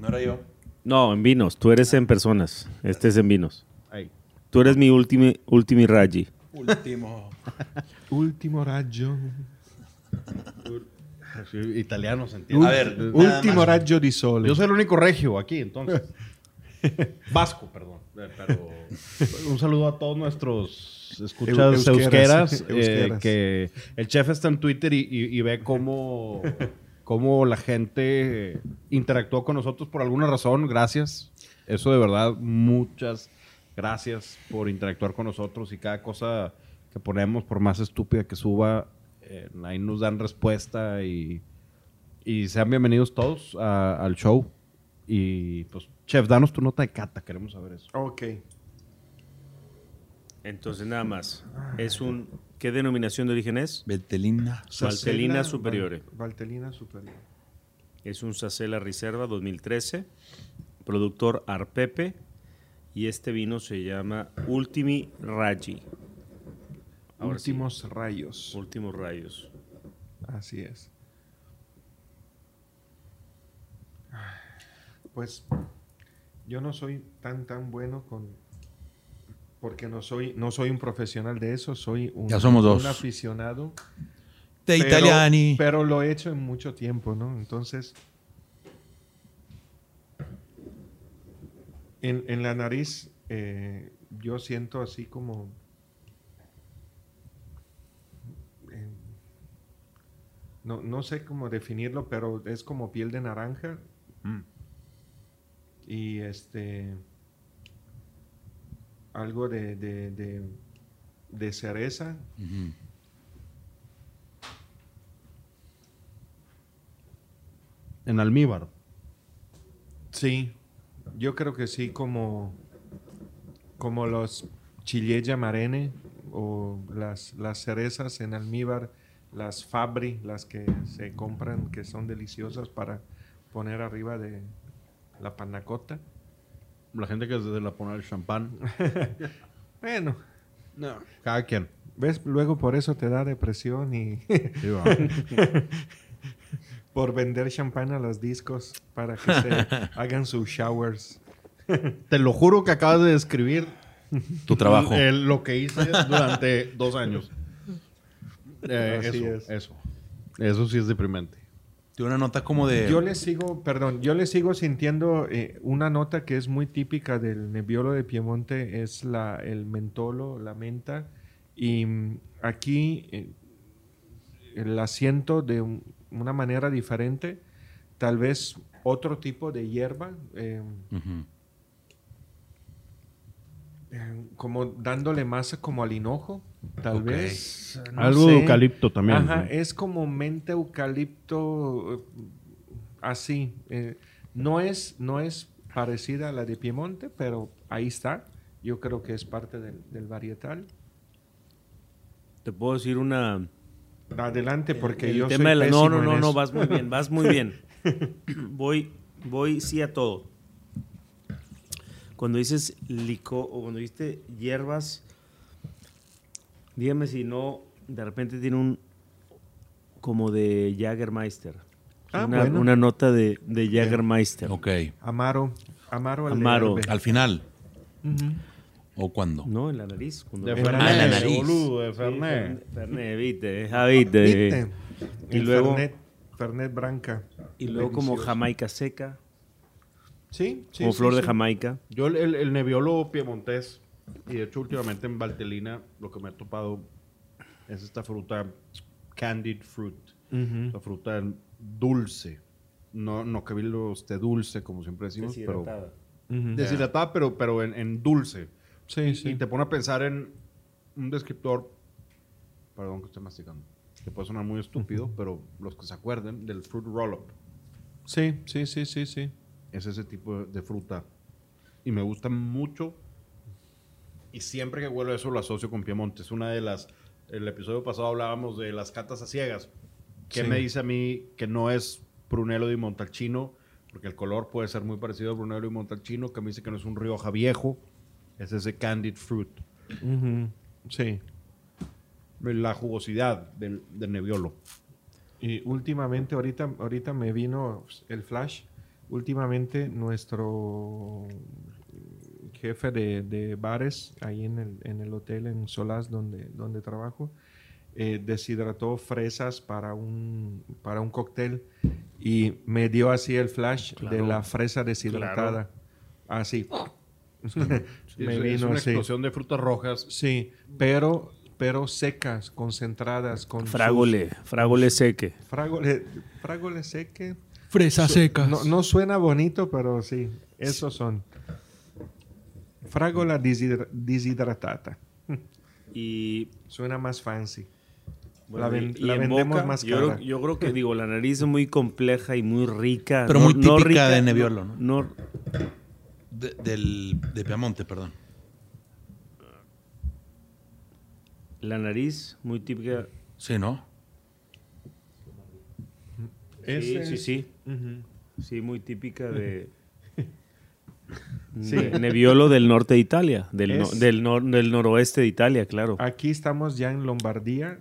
No era yo. No, en vinos. Tú eres en personas. Este es en vinos. Ahí. Tú eres mi ultimi, ultimi raggi. Último. Último raggio. Italiano se entiende. A ver, Último raggio di sole. Yo soy el único regio aquí, entonces. Vasco, perdón. Pero un saludo a todos nuestros escuchas Eu- euskeras. euskeras, eh, euskeras. que el chef está en Twitter y, y- y ve cómo, cómo la gente interactuó con nosotros por alguna razón. Gracias. Eso de verdad, muchas gracias por interactuar con nosotros y cada cosa que ponemos, por más estúpida que suba, eh, ahí nos dan respuesta y, y sean bienvenidos todos a- al show. Y pues, chef, danos tu nota de cata, queremos saber eso. Ok. Entonces, nada más. Es un. ¿Qué denominación de origen es? Valtelina Sacela Superiore. Val- Valtelina Superiore. Es un Sacela Reserva 2013. Productor Arpepe. Y este vino se llama Ultimi Raggi. Ahora sí, Últimos rayos. Últimos Rayos. Así es. Pues yo no soy tan tan bueno con porque no soy no soy un profesional de eso, soy un, Ya somos dos. un aficionado. De pero- Italiani. Pero lo he hecho en mucho tiempo, ¿no? Entonces en, en la nariz eh, yo siento así como eh, no, no sé cómo definirlo, pero es como piel de naranja. Y este. Algo de, de, de, de cereza. En almíbar. Sí. Yo creo que sí, como. Como los Chilella Marene o las, las cerezas en almíbar, las Fabri, las que se compran, que son deliciosas para poner arriba de la panacota. La gente que se la pone el champán. Bueno, No. Cada quien. ¿ves? Luego por eso te da depresión y Sí, por vender champán a los discos para que se hagan sus showers. Te lo juro que acabas de describir Tu trabajo. el- lo que hice durante dos años. Eh, Así eso, es. eso. Eso sí es deprimente. Tiene una nota como de. Yo le sigo, perdón, yo le sigo sintiendo eh, una nota que es muy típica del Nebbiolo de Piemonte, es la, el mentolo, la menta. Y mm, aquí eh, la siento de un- una manera diferente, tal vez otro tipo de hierba, eh, Ujú. eh, como dándole más como al hinojo, tal vez. no Algo de eucalipto también. Ajá, ¿no? es como mente eucalipto eh, así. eh, no, es, no es parecida a la de Piemonte, pero ahí está. Yo creo que es parte del, del varietal. Te puedo decir una. Adelante, porque el yo tema soy de la- No, no, no, no, vas muy bien, vas muy bien. voy, voy sí a todo. cuando dices licor o cuando dijiste hierbas, dígame si no, de repente tiene un como de Jagermeister. Ah, una, bueno. una nota de, de Jagermeister. Ok. Amaro. Amaro. al Amaro. Al final. ¿O cuándo? No, en la nariz. cuando- De En la Fernet, la nariz. boludo, de Sí, Fernet. Fernet, viste, ah, viste. ¿Viste? Y El luego- Fernet, Fernet Branca. Y luego como. Jamaica seca, Sí, sí. como sí, flor de sí. Jamaica. Yo el, el, el Nebbiolo piemontés, y de hecho últimamente en Valtelina lo que me he topado es esta fruta candied fruit, Ujú. la fruta dulce. No, no que lo esté dulce, como siempre decimos, pero Deshidratada. Ujú. deshidratada, pero, pero en, en dulce. Sí, Y sí. te pone a pensar en un descriptor, perdón que estoy masticando, que puede sonar muy estúpido, pero los que se acuerden del fruit roll-up, Sí, sí, sí, sí, sí. es ese tipo de, de fruta. Y me gusta mucho. Y siempre que huelo eso lo asocio con Piemonte. Es una de las... El episodio pasado hablábamos de las catas a ciegas. ¿Qué Sí. me dice a mí que no es Brunello di Montalcino? Porque el color puede ser muy parecido a Brunello di Montalcino. Que me dice que no es un Rioja viejo. Es ese candied fruit. Sí. La jugosidad del, del Nebbiolo. Y últimamente, ahorita, ahorita me vino el flash. Últimamente nuestro jefe de, de bares ahí en el, en el hotel en Solás donde, donde trabajo eh, deshidrató fresas para un, para un cóctel y me dio así el flash de Claro. la fresa deshidratada. Así. Sí, me es, es vino una así. explosión de frutas rojas. Sí, pero, pero secas, concentradas. Con sus- Fragole, fragole seque. Fragole, fragole seque. Fresas secas. No, no suena bonito, pero sí, esos son. Fragola deshidra- deshidratata. Y, Suena más fancy. bueno, la ven- y- y la en vendemos boca, más cara. yo creo que, digo, la nariz es muy compleja y muy rica. Pero muy típica de Nebbiolo, ¿no? no De, del, de Piamonte, perdón. La nariz, muy típica. Sí, ¿no? Sí, Ese sí, sí. Sí, muy típica de... Sí. Nebbiolo del norte de Italia, del, no- del, nor- del noroeste de Italia, claro. Aquí estamos ya en Lombardía,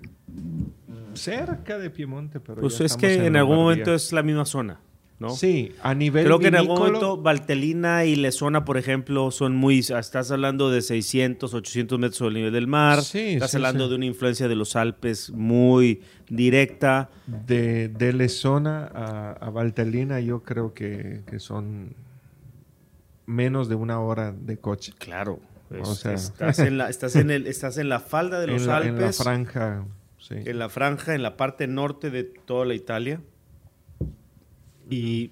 cerca de Piemonte, pero Pues ya es que en algún momento es la misma zona, ¿no? Sí, a nivel Creo que en algún momento Valtelina y Lesona, por ejemplo, son muy... Estás hablando de 600, 800 metros sobre el nivel del mar. Sí, estás sí, hablando sí. de una influencia de los Alpes muy directa. de, de Lesona a, a Valtelina yo creo que, que son menos de una hora de coche. Claro. O sea- estás, en la, estás, en el, estás en la falda de los en, la, en la Alpes, franja, sí. en la franja, en la parte norte de toda la Italia. Y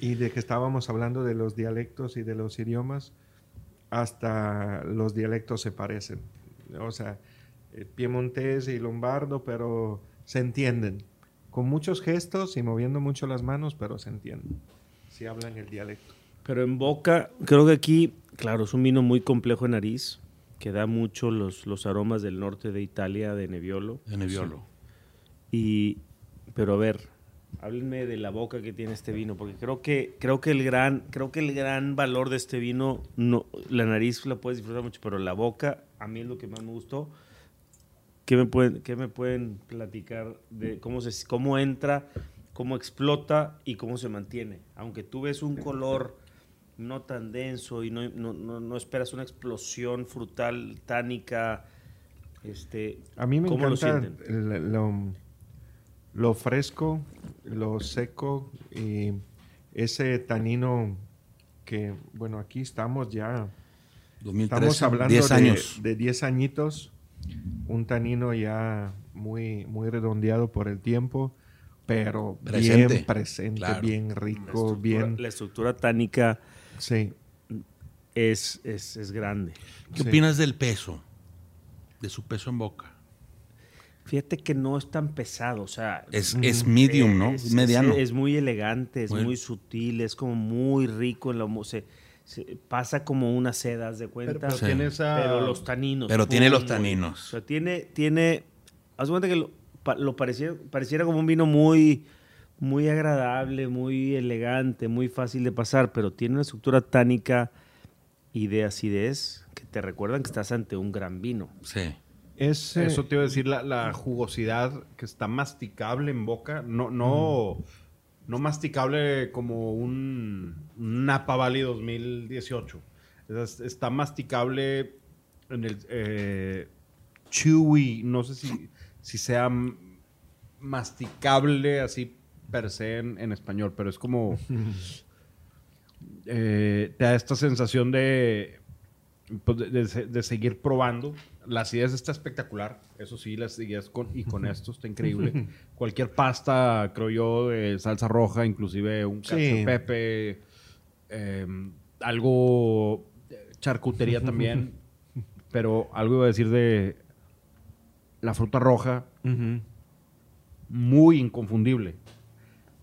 Y de que estábamos hablando de los dialectos y de los idiomas, hasta los dialectos se parecen. O sea, eh, piemontés y lombardo, pero se entienden. Con muchos gestos y moviendo mucho las manos, pero se entienden. Si hablan el dialecto. Pero en boca, creo que aquí, claro, es un vino muy complejo en nariz, que da mucho los, los aromas del norte de Italia, de Nebbiolo. De Nebbiolo. Y, pero a ver, háblenme de la boca que tiene este vino, porque creo que, creo que el gran, creo que el gran valor de este vino, no, la nariz la puedes disfrutar mucho, pero la boca, a mí es lo que más me gustó. ¿Qué me pueden, qué me pueden platicar de cómo se, cómo entra, cómo explota y cómo se mantiene? Aunque tú ves un color no tan denso y no, no, no- no esperas una explosión frutal, tánica, este, A mí me ¿cómo lo encanta lo, lo fresco, lo seco y ese tanino que, bueno, aquí estamos ya, 2013, estamos hablando 10 de- años. De, 10 añitos, un tanino ya muy, muy redondeado por el tiempo, pero Presente, bien presente, claro. bien rico, bien, La estructura tánica sí. es, es, es grande. ¿Qué Sí. opinas del peso? De su peso en boca. Fíjate que no es tan pesado, o sea... Es, es medium, ¿no? es- mediano. Es, es muy elegante, es Muy- muy sutil, es como muy rico en la... Se, se- pasa como una seda, haz de cuenta. Pero, pero Sí. tiene esa... Pero los taninos. Pero tiene los muy- taninos. O sea, tiene, tiene, haz cuenta que lo, lo pareciera, pareciera como un vino muy, muy agradable, muy elegante, muy fácil de pasar, pero tiene una estructura tánica y de acidez que te recuerdan que estás ante un gran vino. Sí. Es, eh, Eso te iba a decir, la, la jugosidad que está masticable en boca, no, no, no masticable como un Napa Valley 2018. Es- está masticable en el eh, chewy, no sé si, si sea masticable así per se en, en español, pero es como... eh, te da esta sensación de, pues, de, de se- de seguir probando. La acidez está espectacular. Eso sí, la acidez con, y con esto está increíble. Cualquier pasta, creo yo, salsa roja, inclusive un cacho Sí. pepe, eh, algo, charcutería también. Pero algo iba a decir de la fruta roja, muy inconfundible.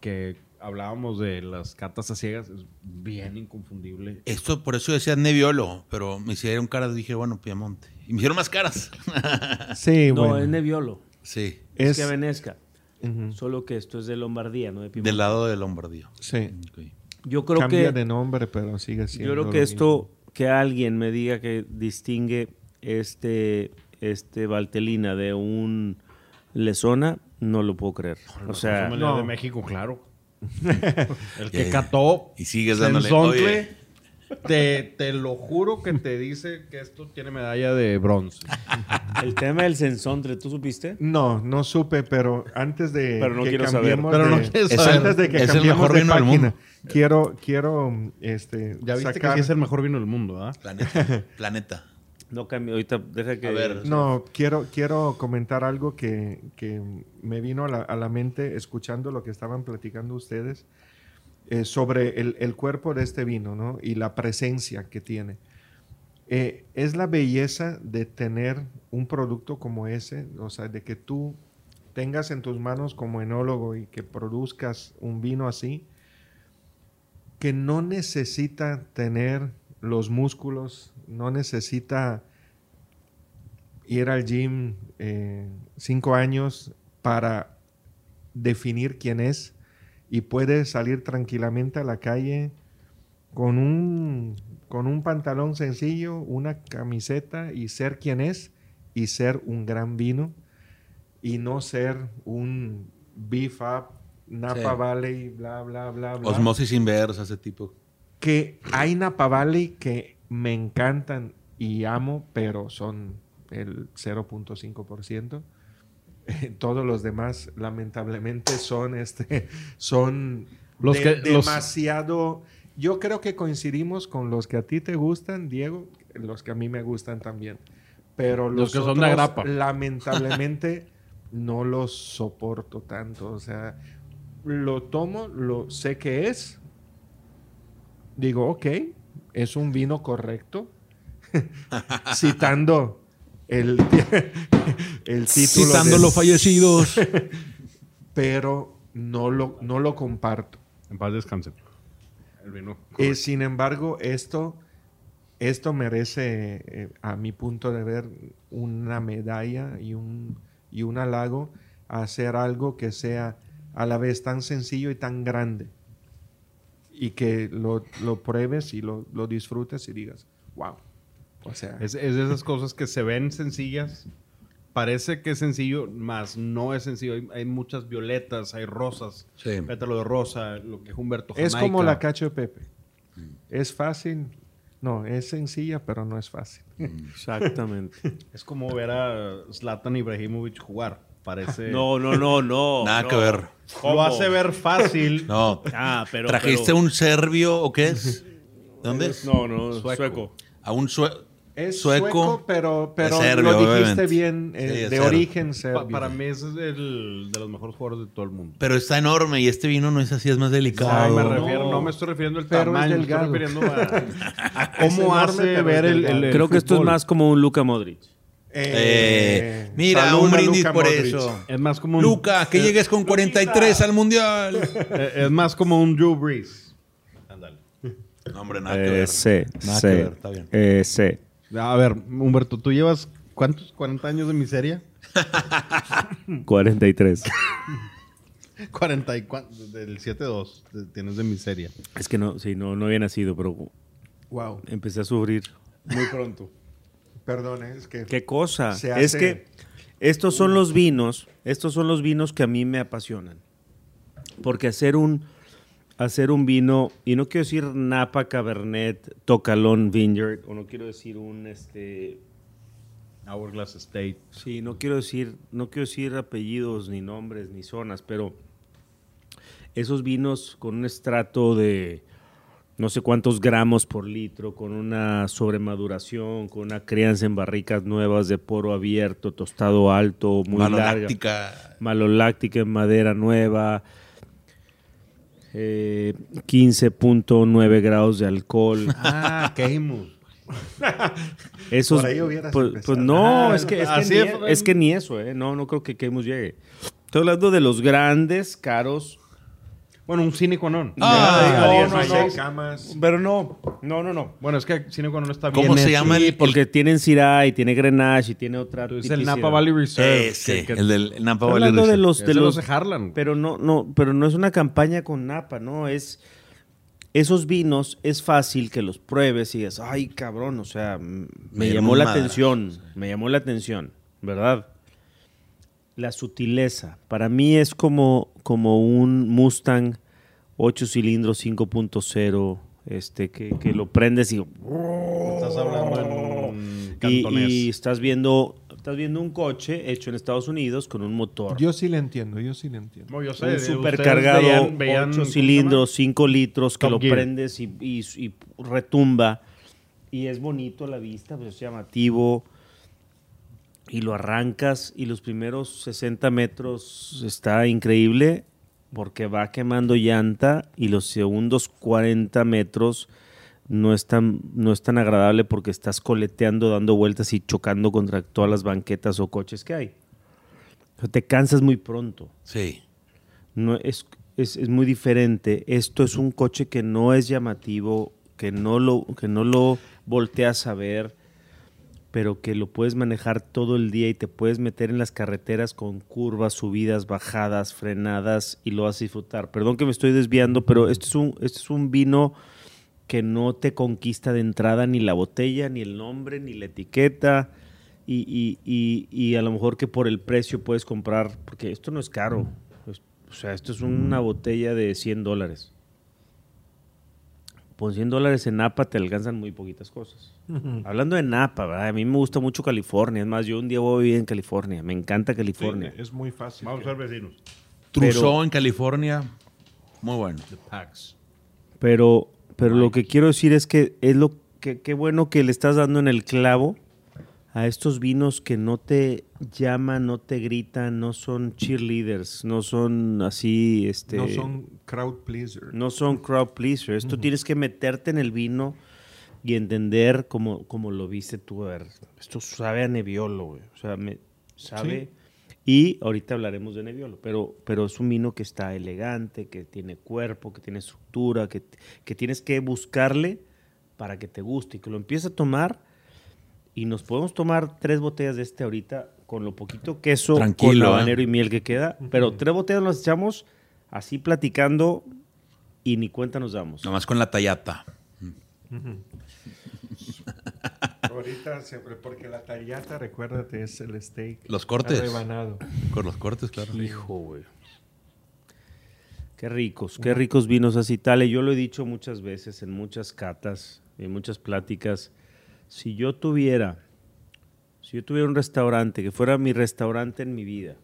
Que hablábamos de las catas a ciegas, es bien inconfundible. Esto, por eso decía Nebbiolo, pero me hicieron caras, dije, bueno, Piamonte. Y me hicieron más caras. Sí, no, bueno. es Nebbiolo. sí. Es, Es- que Venesca. Ujú. Solo que esto es de Lombardía, no de Piemonte. Del lado de Lombardía. Sí. Yo creo Cambia que de nombre, pero sigue siendo. yo creo que esto que alguien me diga que distingue este este Valtelina de un Lesona no lo puedo creer. O sea, no. de México, claro. El que cató Y sigues dándole. Oye, te, te lo juro que te dice que esto tiene medalla de bronce. el tema del sensontre, ¿tú supiste? No, no supe, pero antes de Pero no que quiero saber. cambiemos Pero no de, es saber. antes de que Es el cambiemos mejor de vino del página, mundo. quiero quiero este Ya viste que sí es el mejor vino del mundo, ¿ah? Planeta. Planeta. No cambio, ahorita deja que A ver. No, quiero, quiero comentar algo que, que me vino a la, a la mente escuchando lo que estaban platicando ustedes eh, sobre el, el cuerpo de este vino ¿no? y la presencia que tiene. Eh, es la belleza de tener un producto como ese, o sea, de que tú tengas en tus manos como enólogo y que produzcas un vino así, que no necesita tener los músculos, no necesita ir al gym eh, cinco años para definir quién es y puede salir tranquilamente a la calle con un, con un pantalón sencillo, una camiseta y ser quien es y ser un gran vino y no ser un beef up, Napa Sí. Valley, bla, bla, bla, bla Osmosis inversa, ese tipo. Que hay Napa Valley que me encantan y amo, pero son el 0.5%. Eh, Todos los demás, lamentablemente, son este, son Los de- que- los- demasiado. Yo creo que coincidimos con los que a ti te gustan, Diego, los que a mí me gustan también. Pero los, Los que son otros, agrapa. lamentablemente, no los soporto tanto. O sea, lo tomo, lo sé que es, digo, ok, es un vino correcto, citando el, el título. Citando del- los fallecidos. Pero no lo, no lo comparto. En paz descanse. El vino. Eh, sin embargo, esto, esto merece, eh, a mi punto de ver, una medalla y un, y un halago a hacer algo que sea a la vez tan sencillo y tan grande. Y que lo, lo pruebes y lo, lo disfrutes y digas, wow. O sea, Es, es de esas cosas que se ven sencillas. Parece que es sencillo, más no es sencillo. Hay, hay muchas violetas, hay rosas. Sí. Pétalo de rosa, lo que es Humberto es Jamaica. como la cacho de Pepe. Es fácil. No, es sencilla, pero no es fácil. Exactamente. Es como ver a Zlatan Ibrahimovic jugar. Parece... No, no, no, no. Nada no. que ver. Lo hace ver fácil. No. Ah, pero. ¿Trajiste pero- un serbio o qué es? ¿De dónde es? No, no, Sueco. sueco. A un sueco. Es Sueco, sueco, pero, pero serbio, lo dijiste obviamente. bien, eh, Sí, es de serbio. origen Pa- serbio. para mí ese es el de los mejores jugadores de todo el mundo. Pero está enorme y este vino no es así, es más No, delicado. me No. refiero, no me estoy refiriendo al Pero es tamaño, me estoy refiriendo a, a Es cómo enorme, hace ver es el, delgado. el- el Creo que esto es más como un Luka Modric. Eh, mira, salud un brindis por Modric. eso. Es más como un, Luca, que llegues con 43 al mundial. eh, es más como un Drew Brees. Ándale. No, hombre, nada que ver. Ese, Nada que ver, está bien. Ese. A ver, Humberto, ¿tú llevas cuántos? ¿40 años de miseria? 43. 40 y cuán- del 7-2 te- tienes de miseria. Es que no, sí, no, no había nacido, pero Wow. Empecé a sufrir muy pronto. Perdón, eh, es que... ¿Qué cosa? Se Es que estos son los vinos, estos son los vinos que a mí me apasionan. Porque hacer un, hacer un vino, y no quiero decir Napa, Cabernet, Tocalón, Vineyard, o no quiero decir un, este, Hourglass Estate. sí, no quiero decir, no quiero decir apellidos, ni nombres, ni zonas, pero esos vinos con un estrato de no sé cuántos gramos por litro, con una sobremaduración, con una crianza en barricas nuevas de poro abierto, tostado alto, muy larga. Maloláctica. Maloláctica en madera nueva, eh, 15.9 grados de alcohol. Ah, Keimus. Esos, Por ahí pues, pues no, Ah, es que, es, que así ni, fue. es que ni eso, ¿eh? No, no creo que Kemus llegue. Estoy hablando de los grandes, caros. Bueno, un cínico no. Ah, Ya, no, no, no. Camas. Pero no, no, no, no. Bueno, es que cínico no está bien. ¿Cómo se llama el- porque tienen Syrah y tiene Grenache y tiene otra. Es el. Napa Valley Reserve. Ese, el del Napa Valley hablando de Reserve. los, es de los, de Harlan. pero no, no, pero no es una campaña con Napa, no es esos vinos es fácil que los pruebes y digas, ay cabrón, o sea, me Me llamó la madre. atención, me llamó la atención, ¿verdad? La sutileza, para mí es como, como un Mustang 8 cilindros 5.0, este, que, que lo prendes y Estás hablando en y, cantonés. y estás viendo estás viendo un coche hecho en Estados Unidos con un motor Yo sí le entiendo, yo sí le entiendo. No, yo sé, un supercargado, veían- veían- 8 ¿cómo se cilindros, 5 litros, que Top lo Gear. prendes y, y- y retumba. Y es bonito a la vista, pues es llamativo. Y lo arrancas y los primeros 60 metros está increíble porque va quemando llanta y los segundos 40 metros no es tan, no es tan agradable porque estás coleteando, dando vueltas y chocando contra todas las banquetas o coches que hay. Te cansas muy pronto. Sí. No, es, es, es muy diferente. Esto es un coche que no es llamativo, que no lo, que no lo volteas a ver, pero que lo puedes manejar todo el día y te puedes meter en las carreteras con curvas, subidas, bajadas, frenadas y lo vas a disfrutar. Perdón que me estoy desviando, pero este es un, este es un vino que no te conquista de entrada ni la botella, ni el nombre, ni la etiqueta. Y, y- y- y a lo mejor que por el precio puedes comprar, porque esto no es caro. O sea, esto es una botella de 100 dólares. Por 100 dólares en Napa te alcanzan muy poquitas cosas. Hablando de Napa, ¿verdad? a mí me gusta mucho California. Es más, yo un día voy a vivir en California. Me encanta California. Sí, es muy fácil. Vamos a ser vecinos. Truzó en California. Muy bueno. Pax. Pero, pero lo que quiero decir es que es lo que qué bueno que le estás dando en el clavo a estos vinos que no te llaman, no te gritan, no son cheerleaders, no son así, este, No son crowd pleasers. no son crowd pleasers. Esto tienes que meterte en el vino y entender como, como lo viste tú. A ver, esto sabe a Nebbiolo, güey. O sea, me sabe. Y ahorita hablaremos de Nebbiolo, pero, pero es un vino que está elegante, que tiene cuerpo, que tiene estructura, que, que tienes que buscarle para que te guste y que lo empieces a tomar. Y nos podemos tomar tres botellas de este ahorita con lo poquito queso, con Tranquilo, habanero ¿eh? y miel que queda. Pero tres botellas nos echamos así platicando y ni cuenta nos damos. Nomás con la tallata. Ahorita siempre, porque la tallata, recuérdate, es el steak. Los cortes. Rebanado. Con los cortes, claro. Hijo, güey. Qué ricos, qué ricos vinos así tales. Yo lo he dicho muchas veces en muchas catas, en muchas pláticas. Si yo tuviera, si yo tuviera un restaurante que fuera mi restaurante en mi vida,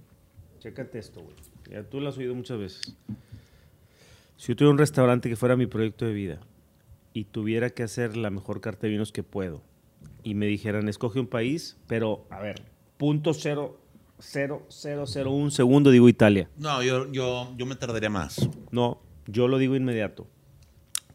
chécate esto, güey. Ya tú lo has oído muchas veces. Si yo tuviera un restaurante que fuera mi proyecto de vida y tuviera que hacer la mejor carta de vinos que puedo y me dijeran, escoge un país, pero a ver, punto cero, cero, cero, cero, un segundo digo Italia. No, yo, yo, yo me tardaría más. No, yo lo digo inmediato.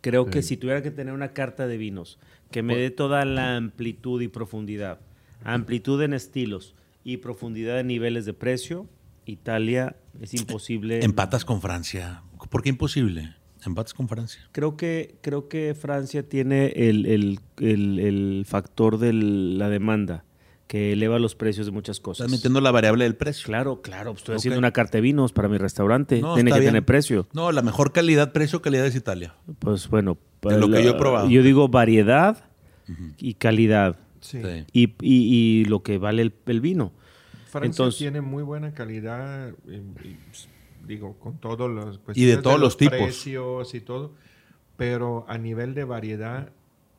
Creo que si tuviera que tener una carta de vinos que me dé toda la amplitud y profundidad, amplitud en estilos y profundidad en niveles de precio, Italia es imposible. Empatas con Francia. ¿Por qué imposible? Empatas con Francia. Creo que, creo que Francia tiene el, el- el- el factor de la demanda que eleva los precios de muchas cosas. Estás metiendo la variable del precio. Claro, claro. pues estoy haciendo una carta de vinos para mi restaurante. No, Tiene que bien. tener precio. No, la mejor calidad, precio, calidad es Italia. Pues bueno, De lo que yo he probado. Yo digo variedad y calidad. Sí. Y, y- y lo que vale el, el vino. Francia Entonces- tiene muy buena calidad, y- y, pues, digo, con todos los Y de todos los tipos. precios y todo, pero a nivel de variedad,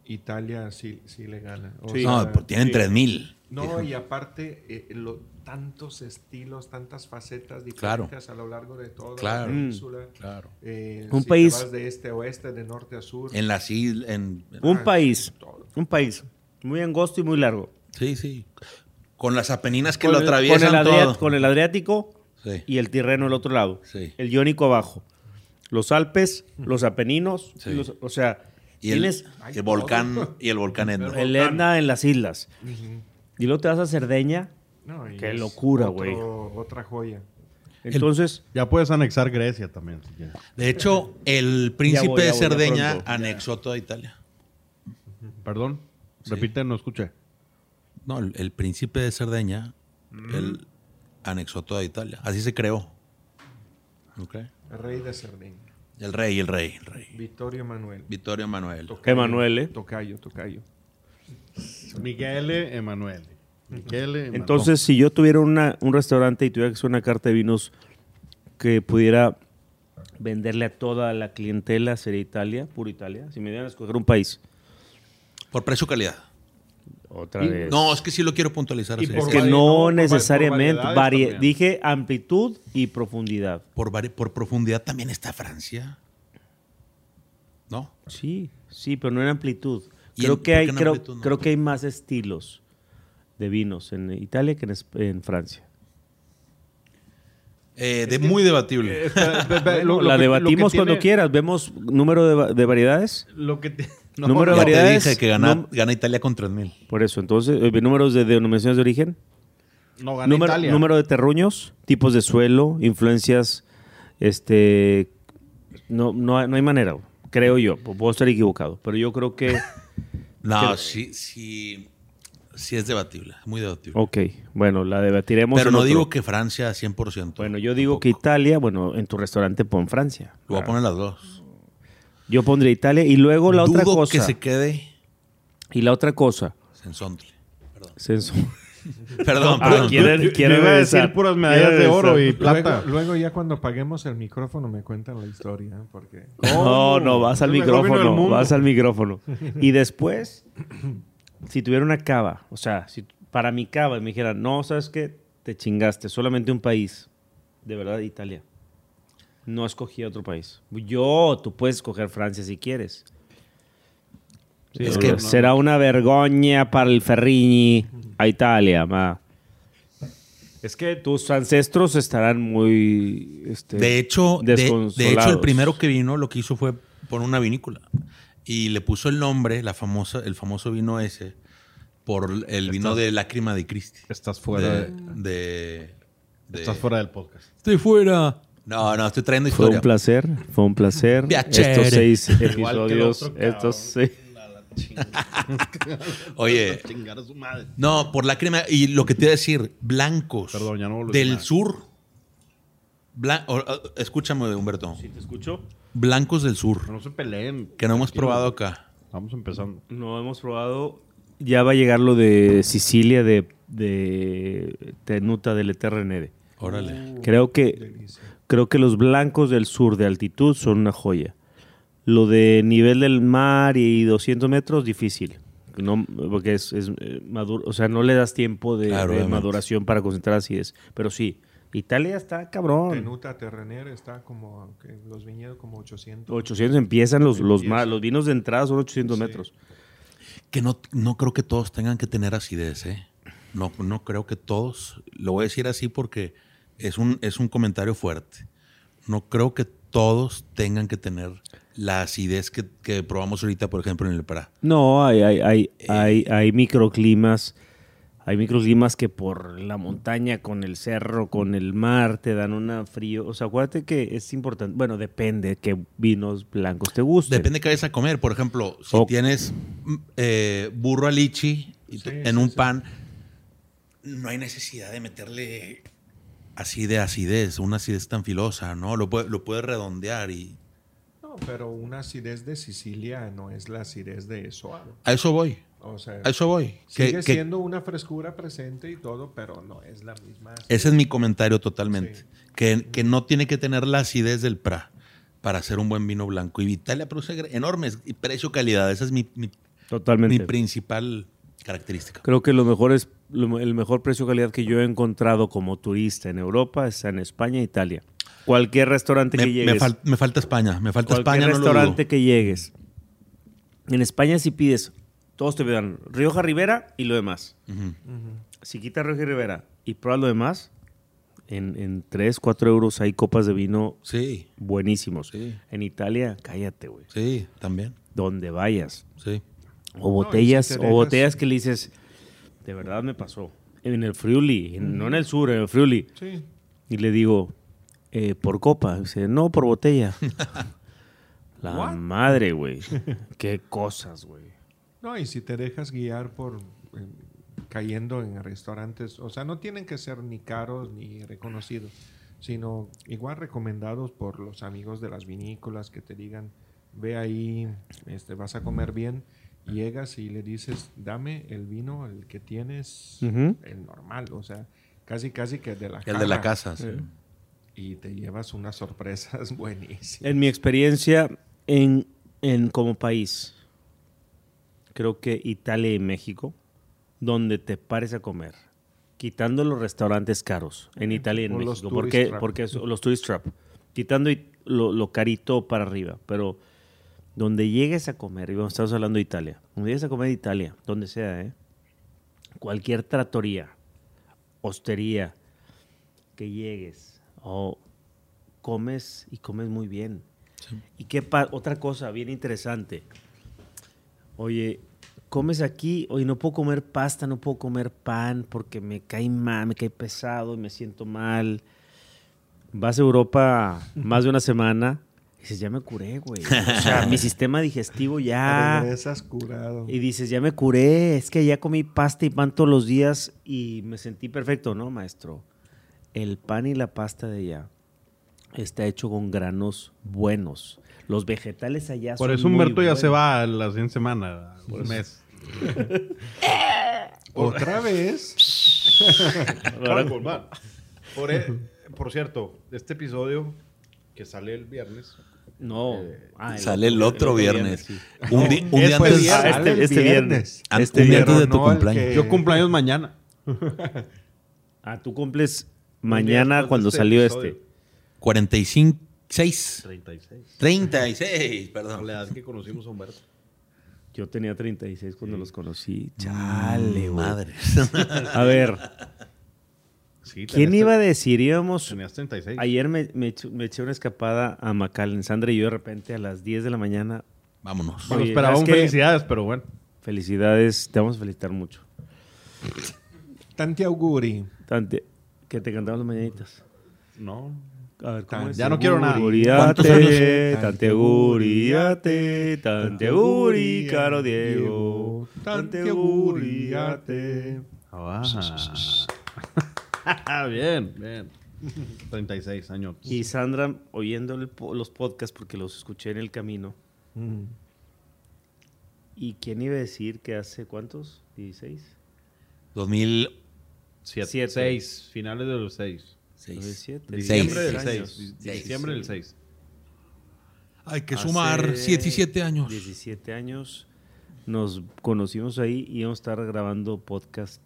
Italia sí, sí le gana. O Sí. No, pues tienen sí. 3000. no, y aparte, eh, lo- tantos estilos, tantas facetas Claro. diferentes a lo largo de toda Claro. la península. Claro. Eh, Un si te país- vas de este a oeste, de norte a sur. En las islas. En, Un Ah, país, todo. un país muy angosto y muy largo. sí, sí. Con las apeninas que con, lo el, atraviesan con el todo. con el Adriático Sí. y el Tirreno al otro lado. Sí. El Iónico abajo. Los Alpes, los Apeninos, los- o sea, Y el, el volcán y el volcán Etna. el Etna en las islas. Y luego te vas a Cerdeña. No, Qué locura, güey. Otra joya. Entonces, Ya puedes anexar Grecia también, si quieres. De hecho, el príncipe voy, de Cerdeña pronto. anexó toda Italia. Perdón. Sí. Repite, no escuché. No, el, el príncipe de Cerdeña, Mm. él anexó toda Italia. Así se creó. Ok. El rey de Cerdeña. El rey, el rey, el rey. Vittorio Manuel. Vittorio Manuel. Tocayo, Emanuele. Tocayo, tocayo. Michele Emanuele. Michele Emanuele. entonces si yo tuviera una- un restaurante y tuviera que hacer una carta de vinos que pudiera venderle a toda la clientela, sería Italia, puro Italia. Si me dieran a escoger un país. Por precio-calidad. Otra Y- vez. No, es que sí lo quiero puntualizar así. Es que no, necesariamente. por vari- variedades también. dije amplitud y profundidad. por, vari- por profundidad también está Francia. ¿No? Sí, sí, pero no en amplitud. ¿Y Creo en- que hay, creo, amplitud no? creo que hay más estilos de vinos en Italia que en, Francia. Eh, de, muy debatible. Eh, lo- lo la que- debatimos lo que cuando tiene- quieras. Vemos número de, de variedades. Lo que te- no, Número de ya te variedades, dije que gana, no- gana Italia con 3000. Por eso, entonces, eh, números de denominaciones de origen. no gana Número, Italia. número de terruños, tipos de suelo, influencias. Este. No, no, hay- no hay manera, creo yo. Puedo estar equivocado, pero yo creo que. No, Que- sí, sí, sí es debatible, muy debatible. ok, bueno, la debatiremos. Pero no otro- digo que Francia 100%. Bueno, yo digo que. Italia, bueno, en tu restaurante pon Francia. Lo voy a poner las dos. Yo pondré Italia y luego la otra cosa. que se quede Y la otra cosa. Sensontle. Perdón. Censo- Perdón, Ah, perdón. quiere- Yo- quiere yo iba a regresar. decir puras medallas de oro y plata. Luego, luego ya cuando paguemos el micrófono me cuentan la historia, ¿eh? porque No, no, vas al micrófono. Vas al micrófono. Y después, si tuviera una cava, o sea, si para mi cava me dijeran, no, ¿sabes qué? Te chingaste, solamente un país. De verdad, Italia. No escogí otro país. Yo, tú puedes escoger Francia si quieres. es Pero que será una vergüenza para el Ferrigni a Italia, ma. Es que tus ancestros estarán muy este, de hecho, de, de hecho, el primero que vino lo que hizo fue poner una vinícola. Y le puso el nombre, la famosa, el famoso vino ese, por el vino de Lágrima de Cristi. Estás fuera, De, de- de- de- estás fuera del podcast. Estoy fuera. No, no, estoy trayendo Fue historia. un placer, fue un placer. Piacere. Estos seis episodios, otro estos seis. Oye, Chingar a su madre. no, por Lágrima. Y lo que te iba a decir, blancos Perdón, ya no del nada. sur. Blan- o- o- escúchame, Humberto. ¿Te escucho? Blancos del sur, No se peleen. que no hemos probado acá. Vamos empezando. No hemos probado. Ya va a llegar lo de Sicilia de, de Tenuta del Eternede. Órale. Creo que, creo que los blancos del sur de altitud son una joya. Lo de nivel del mar y 200 metros, difícil. No, porque es, es, eh, maduro, o sea, no le das tiempo de, Claro, de obviamente. maduración para concentrar acidez. Pero sí, Italia está cabrón. Tenuta Terrener está como, los viñedos como 800. 800 empiezan los, los, los vinos de entrada son 800 Sí. metros. Que no, no creo que todos tengan que tener acidez, ¿eh? No, no creo que todos. Lo voy a decir así porque es un, es un comentario fuerte. No creo que todos tengan que tener la acidez que, que probamos ahorita, por ejemplo, en el Pará. No, hay, hay, hay, hay, hay microclimas. Hay microclimas que por la montaña, con el cerro, con el mar, te dan una frío. O sea, acuérdate que es importante. Bueno, depende qué vinos blancos te gusten. Depende de qué vayas a comer. Por ejemplo, si O- tienes eh, burro alichi Sí, en sí, un sí. pan, no hay necesidad de meterle así de acidez, una acidez tan filosa, ¿no? Lo puede, lo puedes redondear y... No, pero una acidez de Sicilia no es la acidez de Soado. A eso voy. O sea, A eso voy. Que- sigue que- siendo una frescura presente y todo, pero no es la misma. acidez. ese es mi comentario totalmente. Sí. Que, que no tiene que tener la acidez del PRA para hacer un buen vino blanco. Y Italia produce enormes. Y precio-calidad. Esa es mi, mi- Totalmente. mi principal característica. Creo que lo mejor es, lo- el mejor precio-calidad que yo he encontrado como turista en Europa está en España e Italia. Cualquier restaurante Me, que me llegues. fal- me falta España. Me falta cualquier España, no lo restaurante dudo. que llegues. En España si pides, todos te dan Rioja Rivera y lo demás. Ujú. Si quitas Rioja Rivera y pruebas lo demás, en, en 3, 4 euros hay copas de vino Sí, buenísimos. Sí. En Italia, cállate, güey. sí, también. Donde vayas. Sí. O botellas, si te o botellas que le dices, de verdad me pasó. En el Friuli, en- no en el sur, en el Friuli. Sí. Y le digo, eh, por copa. Dice, no, por botella. La What? madre, güey. Qué cosas, güey. No, y si te dejas guiar por eh, cayendo en restaurantes, o sea, no tienen que ser ni caros ni reconocidos, sino igual recomendados por los amigos de las vinícolas que te digan, ve ahí, este, vas a comer bien. Llegas y le dices, dame el vino, el que tienes, Ujú. el normal, o sea, casi, casi que de la El de la casa. sí. Y te llevas unas sorpresas buenísimas. En mi experiencia en, en como país, creo que Italia y México, donde te pares a comer, quitando los restaurantes caros en Italia y en O los México, tourist porque, trap. porque es- los tourist trap, quitando it- lo, lo carito para arriba, pero donde llegues a comer, y vamos, estamos hablando de Italia, donde llegues a comer de Italia, donde sea, ¿eh? cualquier tratoría, hostería, que llegues, o comes y comes muy bien. Y qué otra cosa bien interesante. Oye, comes aquí, oye, no puedo comer pasta, no puedo comer pan porque me cae mal, me cae pesado y me siento mal. Vas a Europa más de una semana dices, ya me curé, güey. O sea, mi sistema digestivo ya... Regresas curado. Y dices, ya me curé, es que ya comí pasta y pan todos los días y me sentí perfecto, ¿no, maestro? El pan y la pasta de allá está hecho con granos buenos. Los vegetales allá Por son eso muy Humberto ya se va a la siguiente semana, un mes. Otra vez. Ahora, Por, e- por cierto, este episodio que sale el viernes. No. Eh, ah, el Sale el otro- otro el otro viernes. sí. Un, día Este antes, viernes. Ah, este- este viernes. an- Este un día antes de tu no el cumpleaños. que- Yo cumpleaños mañana. Ah, tú cumples mañana cuando este salió episodio. este. 45, 6, 36. 36, A perdón. la edad que conocimos a Humberto. Yo tenía 36 cuando los conocí. Chale, güey. Madre. A ver, Sí, ¿quién iba a decir? Íbamos Tenías 36. Ayer me, me eché, me eché una escapada a McAllen. Sandra y yo de repente a las 10 de la mañana. Vámonos. Bueno, esperábamos felicidades, pero bueno. Felicidades, te vamos a felicitar mucho. Tanti auguri. Tante, que te cantamos las mañanitas. No. A ver, ¿cómo Tan- es? Ya no quiero nada. Auguriate, tante auguriate, tante auguri, caro Diego. Tante auguriate. Ah, bien, bien. 36 años. Y Sandra, oyendo el los podcasts, porque los escuché en el camino. Mm. ¿Y quién iba a decir que hace cuántos? ¿16? 2006. Siete. Siete. Seis. Finales de los 6. Siete. Diciembre Seis del años. 6. Seis. Diciembre del 6. Hay que Hace sumar 17 años. 17 años. Nos conocimos ahí y íbamos a estar grabando podcast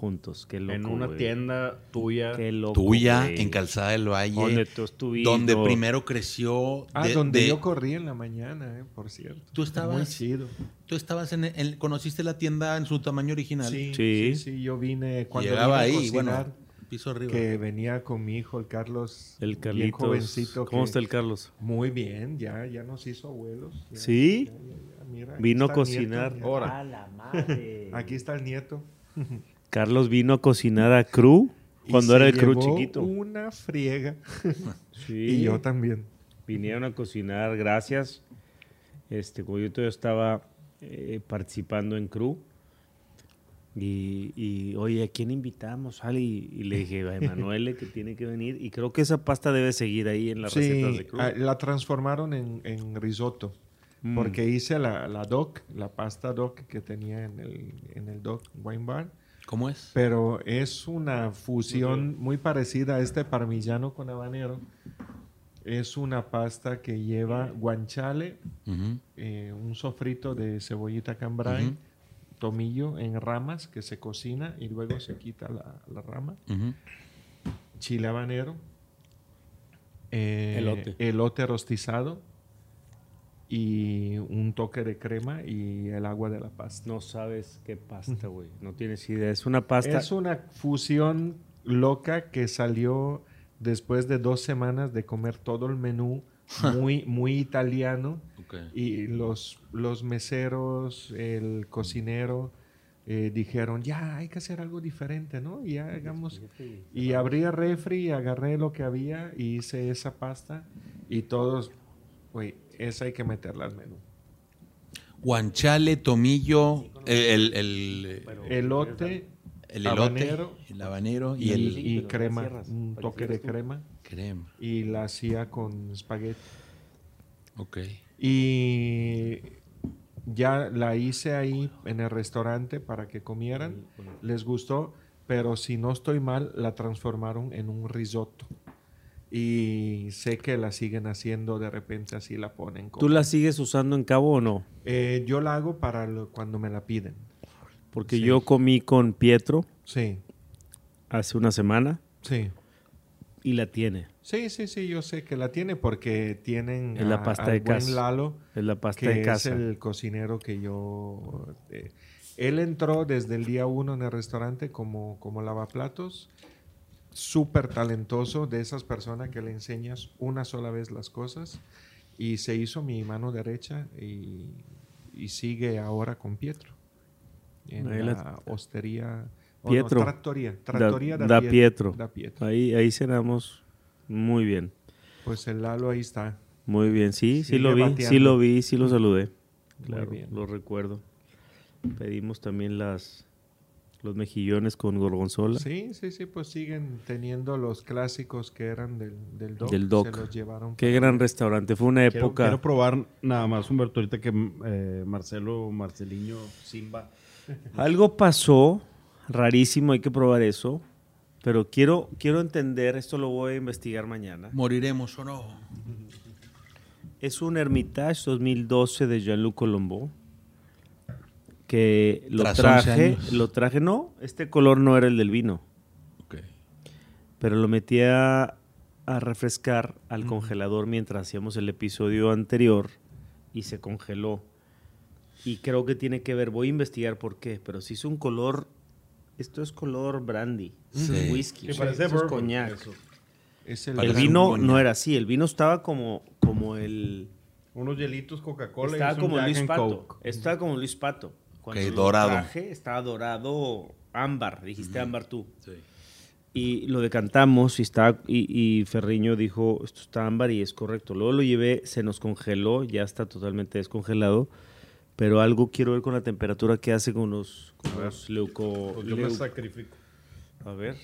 juntos. Qué loco, En una güey. tienda tuya. Qué loco, Tuya, güey. en Calzada del Valle. Donde tú estuviste. donde primero creció. Ah, de- donde de- yo corrí en la mañana, eh, por cierto. Tú estabas- Muy chido. Tú estabas en, el- conociste la tienda en su tamaño original. Sí, Sí. sí, sí, yo vine cuando Llegaba vine a ahí, bueno, cocinar, piso arriba. que venía con mi hijo, el Carlos. El bien Carlitos. jovencito. ¿Cómo que- está el Carlos? Muy bien, ya, ya nos hizo abuelos. ya, ¿Sí? ya, ya, ya, mira, Vino a cocinar. Ahora. ¡A la madre! Aquí está el nieto. Carlos vino a cocinar a Cru Y cuando era el Cru llevó chiquito. Una friega. Sí. Y yo también. vinieron a cocinar, gracias. Este, como yo todavía estaba eh, participando en Crew, Y, y, oye, ¿a quién invitamos? Y, y le dije, a Emanuele que tiene que venir. Y creo que esa pasta debe seguir ahí en las recetas Sí, de club. ah, la transformaron en, en risotto. Mm. Porque hice la, la doc, la pasta doc que tenía en el, en el doc wine bar. ¿Cómo es? Pero es una fusión muy parecida a este parmigiano con habanero. Es una pasta que lleva guanciale, Ujú. eh, un sofrito de cebollita cambray, Ujú. tomillo en ramas que se cocina y luego se quita la, la rama, chile habanero, eh, Elote. elote rostizado y un toque de crema y el agua de la pasta. No sabes qué pasta, güey. No tienes idea. Es una pasta. Es una fusión loca que salió después de dos semanas de comer todo el menú muy, muy italiano. Y los, los meseros, el cocinero, eh, dijeron, ya hay que hacer algo diferente, ¿no? Y ya hagamos... Y abrí el refri y agarré lo que había y hice esa pasta. Y todos, güey, esa hay que meterla al menú. Guanchale, tomillo, el, el, el, Elote el elote, habanero el habanero y y, el y crema, un toque de crema. crema. Y la hacía con espagueti. Ok. Y ya la hice ahí en el restaurante para que comieran. Les gustó, pero si no estoy mal, la transformaron en un risotto. Y sé que la siguen haciendo, de repente así la ponen. ¿Tú como- la sigues usando en cabo o no? Eh, yo la hago para lo- cuando me la piden. Porque Sí. yo comí con Pietro Sí, hace una semana sí. y la tiene. Sí, sí, sí, yo sé que la tiene porque tienen Es la a- pasta al de buen casa. Lalo, Es la pasta que de es casa. el cocinero que yo... eh, él entró desde el día uno en el restaurante como, como lavaplatos, súper talentoso, de esas personas que le enseñas una sola vez las cosas, y se hizo mi mano derecha y, y sigue ahora con Pietro. En Ahí la, la- hostería... o no, Pietro. trattoria, trattoria da, da, da Piet- Pietro. da Pietro. Ahí, ahí cenamos muy bien. Pues el Lalo ahí está. Muy bien. Sí, sí lo vi. Sí bateando. lo vi, sí lo saludé. Muy Claro, bien. lo recuerdo. Pedimos también las los mejillones con gorgonzola. Sí, sí, sí, pues siguen teniendo los clásicos que eran del, del Doc. Del Doc. Se los llevaron. Qué gran restaurante. Fue una Quiero, época. quiero probar nada más, Humberto, ahorita que eh, Marcelo, Marceliño, Simba. Algo pasó rarísimo, hay que probar eso. Pero quiero, quiero entender, esto lo voy a investigar mañana. ¿Moriremos o no? Es un Hermitage 2012 de Jean-Luc Colombo. Que lo Tras 11 traje, lo traje, no, este color no era el del vino, Ok. pero lo metí a, a refrescar al congelador mientras hacíamos el episodio anterior y se congeló. Y creo que tiene que ver, voy a investigar por qué, pero si es un color, esto es color brandy, esto es Sí. whisky, Sí, esto parece es bourbon, coñac. eso. Es el, El vino coñac. no era así, el vino estaba como, como el... Unos hielitos Coca-Cola y Estaba es un como Luis Pato. Coke. Estaba como Luis Pato. Cuando Ok, lo dorado. traje, estaba dorado ámbar. Dijiste ámbar tú. Sí. Y lo decantamos y, estaba, y, y Ferriño dijo, esto está ámbar y es correcto. Luego lo llevé, se nos congeló, ya está totalmente descongelado. Pero algo quiero ver con la temperatura que hace con los, con los leuco... Pues yo me sacrifico. A ver.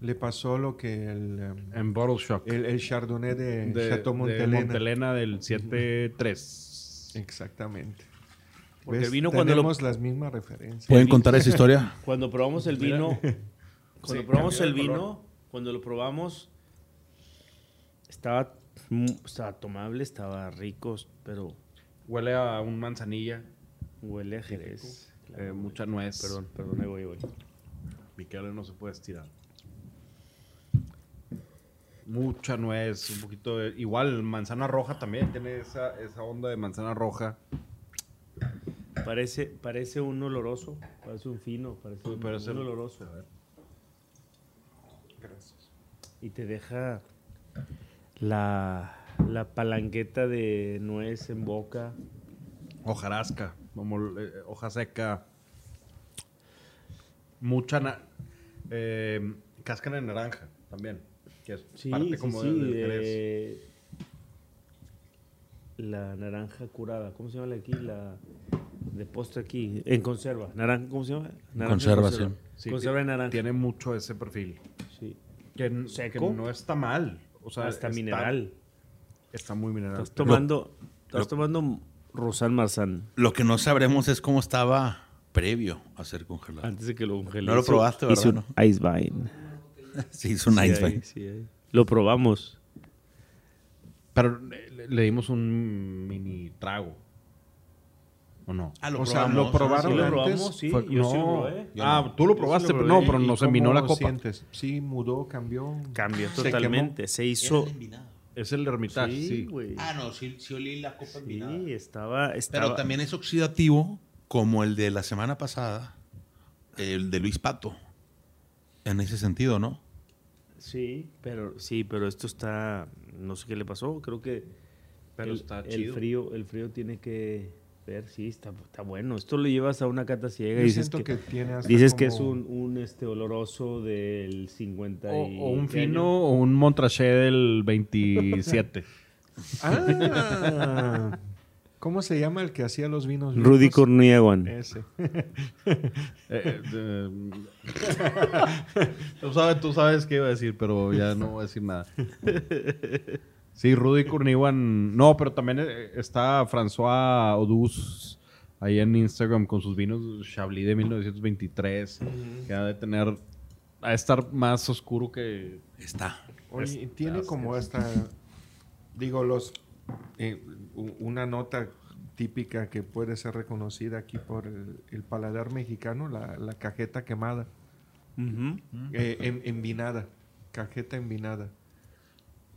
Le pasó lo que el, em, En Bottle Shock. el, el Chardonnay de, de, Chateau de Montelena. Montelena del 7-3. Exactamente. Porque ¿Ves? el vino cuando lo- Tenemos las mismas referencias. ¿Pueden contar esa historia? Cuando probamos el vino, cuando Sí, probamos el vino, color. cuando lo probamos, estaba, estaba tomable, estaba rico, pero Huele a un manzanilla, huele a jerez. eh, mucha nuez. Perdón, perdón, ahí voy, ahí voy. Miquel no se puede estirar. Mucha nuez, un poquito de... Igual, manzana roja también tiene esa, esa onda de manzana roja. Parece, parece un oloroso, parece un fino, parece un, Parece un el- oloroso. Y te deja la, la palanqueta de nuez en boca. Hojarasca, como eh, hoja seca. Mucha na- eh, cáscara de naranja también. Que es Sí, parte sí, como sí, del La naranja curada, ¿cómo se llama la aquí? La... de postre aquí. En conserva. Naranja, ¿cómo se llama? Naranja Conserva, Sí, conserva de naranja. Tiene mucho ese perfil. Sí. Que, ¿Seco? que no está mal. O sea, Hasta está- mineral. Está muy mineral. Estás tomando, estás tomando Marzán Lo que no sabremos es cómo estaba previo a ser congelado. antes de que lo congele. No lo probaste, ¿verdad? Hizo un ice vine. Sí, hizo un Sí, ice vine. sí. Lo probamos. Pero le, le dimos un mini trago. ¿O no? Ah, lo O sea, lo probaron Sí, lo antes. probamos, sí. Fue- yo no. sí lo probé. Ah, tú lo probaste, lo pero no, pero ¿Y nos envinó la copa. sientes? Sí, mudó, cambió. Cambió Se totalmente. Se hizo. Es el Hermitage, Sí, sí. güey. Ah, no, sí, sí olí la copa Sí, estaba, estaba. Pero también es oxidativo, como el de la semana pasada, el de Luis Pato. En ese sentido, ¿no? Sí, pero sí, pero esto está, no sé qué le pasó. Creo que Pero el, está el chido. frío, el frío tiene que ver. Sí, está, está bueno. Esto lo llevas a una cata ciega y dices siento que, que, tiene dices que es un, un, este oloroso del 50 O, y o un ¿qué fino año? o un Montrachet del 27. Ah, ¿Cómo se llama el que hacía los vinos? Rudy viejos? Corniaguan. Ese. Eh, eh, tú, sabes, tú sabes qué iba a decir, pero ya no voy a decir nada. Sí, Rudy Kurniwan. No, pero también eh, está François Odus ahí en Instagram con sus vinos Chablis de 1923. Que ha de tener. Ha de estar más oscuro que. Está. Oye, tiene como hasta, digo, los eh, una nota típica que puede ser reconocida aquí por el, el paladar mexicano, la, la cajeta quemada, Ujú. eh, en- envinada, cajeta envinada.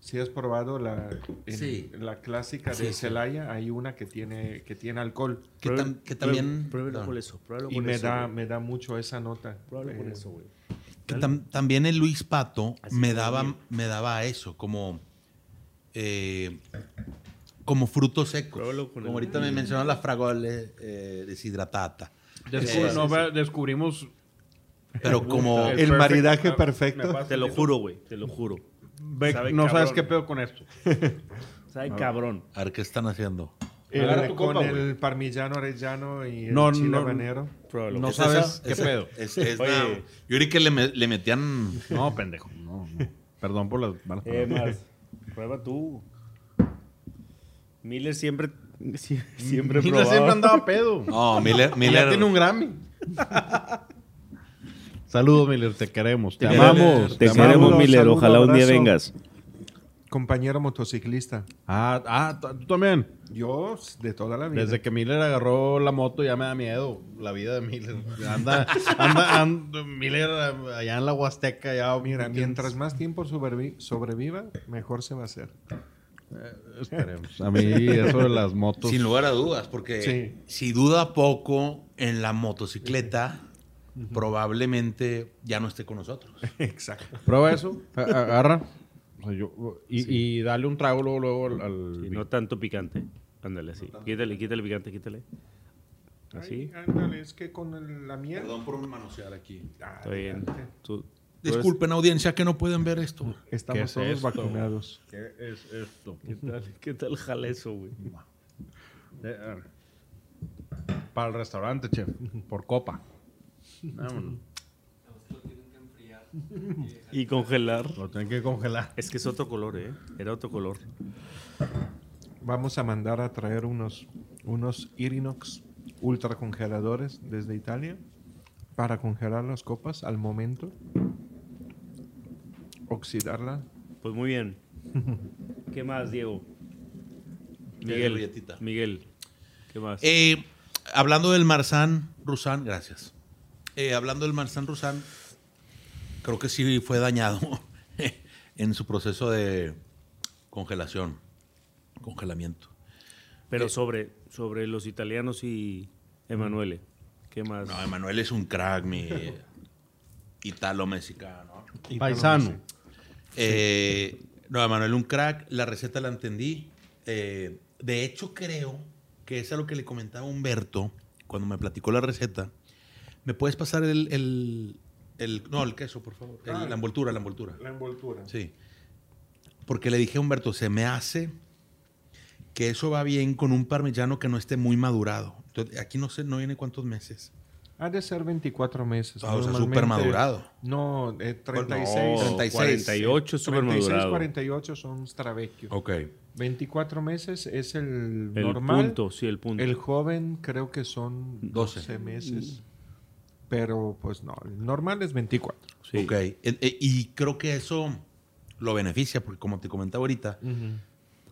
Si has probado la, en- Sí. la clásica Sí, de sí. Celaya, hay una que tiene, que tiene alcohol. Que, Pruebe- tam- que también... Pruébelo perdón. con eso. Y con me eso, da, güey. me da mucho esa nota. Pruébalo con Eh, eso, güey. Que tam- también el Luis Pato Así me daba, bien. me daba eso, como, eh, como frutos secos. Como ahorita me mencionó la fragole eh, deshidratata. No, descubrimos. Pero como... El perfect- maridaje perfecto. Te lo juro, güey. Te lo juro. Ve- Sabe no sabes qué pedo con esto. Sabe cabrón. A ver qué están haciendo. el- con copa, el güey. parmigiano orellano y el No, chile no, habanero. Pruébalo. No ¿Es sabes qué Ese- pedo. es- es Oye. yo creí que le, me- le metían... No, pendejo. No, no. Perdón por las malas Eh. Mars, prueba tú. Miller siempre, sie- siempre Miller probaba. siempre andaba pedo. No, Miller... Ya Miller tiene un Grammy. Saludos, Miller, te queremos. Te, Te amamos. Te queremos, Miller. saludo, Ojalá un día abrazo. vengas. Compañero motociclista. Ah, ah, tú también. Yo, de toda la vida. Desde que Miller agarró la moto ya me da miedo la vida de Miller. Anda, anda, anda Miller allá en la Huasteca ya. Mira, mientras más tiempo sobrevi- sobreviva, mejor se va a hacer. Esperemos. A mí eso de las motos. Sin lugar a dudas, porque Sí. si duda poco en la motocicleta, probablemente ya no esté con nosotros. Exacto. Prueba eso. Agarra. O sea, yo- y, y dale un trago luego, luego al. no tanto picante. Ándale, así. Quítale, quítale picante, quítale. Así. Ay, ándale, es que con el- la miel. Perdón por manosear aquí. Ah, Está bien. Tú- tú Disculpen, audiencia, que no pueden ver esto. Estamos ¿Qué es todos esto? vacunados. ¿Qué es esto? ¿Qué tal, qué tal jala eso, güey? Eh, Para el restaurante, chef. Por copa. Vámonos. Y congelar. Lo tienen que congelar. Es que es otro color, ¿eh? Era otro color. Vamos a mandar a traer unos, unos Irinox ultra congeladores desde Italia para congelar las copas al momento, oxidarla. Pues muy bien. ¿Qué más, Diego? Miguel, Miguel. ¿Qué más? Eh, hablando del Marzán Rusán, gracias. Eh, hablando del Marzán Rusán, creo que sí fue dañado en su proceso de congelación, congelamiento. Pero sobre, sobre los italianos y Emanuele. ¿Qué más? No, Emanuel es un crack, mi italo-mexicano. Paisano. Eh, no, Emanuel, un crack. La receta la entendí. Eh, de hecho, creo que es a lo que le comentaba Humberto cuando me platicó la receta. ¿Me puedes pasar el, el- el- no, el queso, por favor? El- Ah. la envoltura, la envoltura. La envoltura. Sí. Porque le dije a Humberto, se me hace que eso va bien con un parmigiano que no esté muy madurado. Entonces, aquí no sé, no viene cuántos meses. Ha de ser 24 meses. Ah, o sea, súper madurado. No, eh, 36. No, 36. 48 súper 36, madurado. 48 son Stravecchio. Ok. 24 meses es el, El normal. punto, sí, el punto. El joven creo que son 12. 12 meses. Pero pues no, el normal es 24. Sí. Ok. Eh, eh, y creo que eso lo beneficia, porque como te comentaba ahorita,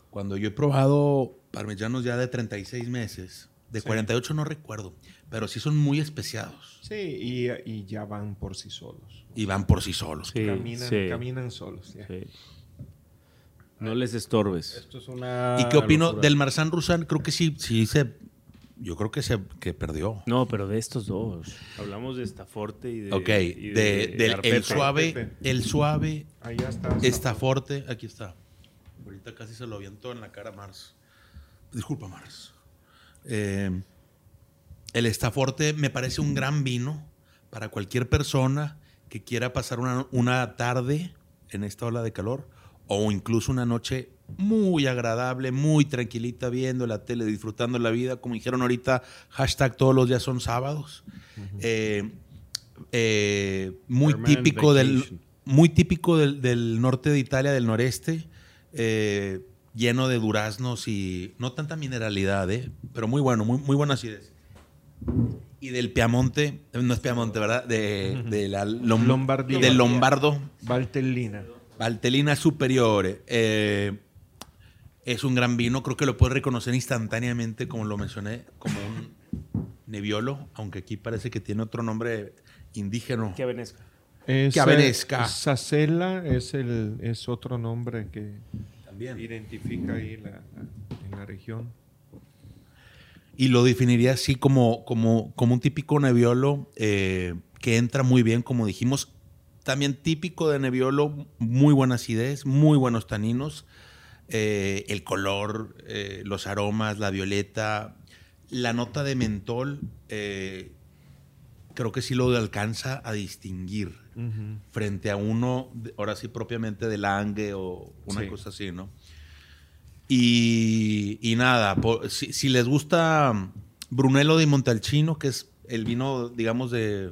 cuando yo he probado parmesanos ya de 36 meses, de 48 no recuerdo, pero sí son muy especiados Sí, y, y ya van por sí solos. y van por sí solos. Sí, caminan, sí, caminan solos. ya. sí. No les estorbes. Esto es una. ¿Y qué opino locura. del Marzán Rusán? Creo que sí, sí se. Yo creo que se que perdió. No, pero de estos dos. Hablamos de Estaforte y de. ok, y de, del Garpepe. el suave, Pepe. el suave Ahí está. Estaforte, aquí está. Ahorita casi se lo avientó en la cara a Mars. Disculpa, Mars. Eh, el Estaforte me parece un gran vino para cualquier persona que quiera pasar una, una tarde en esta ola de calor o incluso una noche muy agradable, muy tranquilita viendo la tele, disfrutando la vida. Como dijeron ahorita, hashtag todos los días son sábados. Eh, eh, muy típico del muy típico del, del norte de Italia, del noreste, eh, lleno de duraznos y no tanta mineralidad, ¿eh? pero muy bueno, muy, muy buena acidez. Y del Piamonte, no es Piamonte, ¿verdad? De, de la Lom- Lombardía. Del Lombardo, Valtellina. Valtellina Superiore. eh, es un gran vino, creo que lo puedes reconocer instantáneamente, como lo mencioné, como un Nebbiolo, aunque aquí parece que tiene otro nombre indígena. Que Venesca. Es, Que avenezca. Sacela es, el, es otro nombre que También. identifica ahí la, la- en la región. Y lo definiría así como, como, como un típico Nebbiolo eh, que entra muy bien, como dijimos. También típico de Nebbiolo, muy buena acidez, muy buenos taninos. eh, el color, eh, los aromas, la violeta, la nota de mentol, eh, creo que sí lo alcanza a distinguir frente a uno, ahora sí propiamente de Lange o una Sí. cosa así, ¿no? Y, y nada, si, si les gusta Brunello di Montalcino, que es el vino, digamos, de,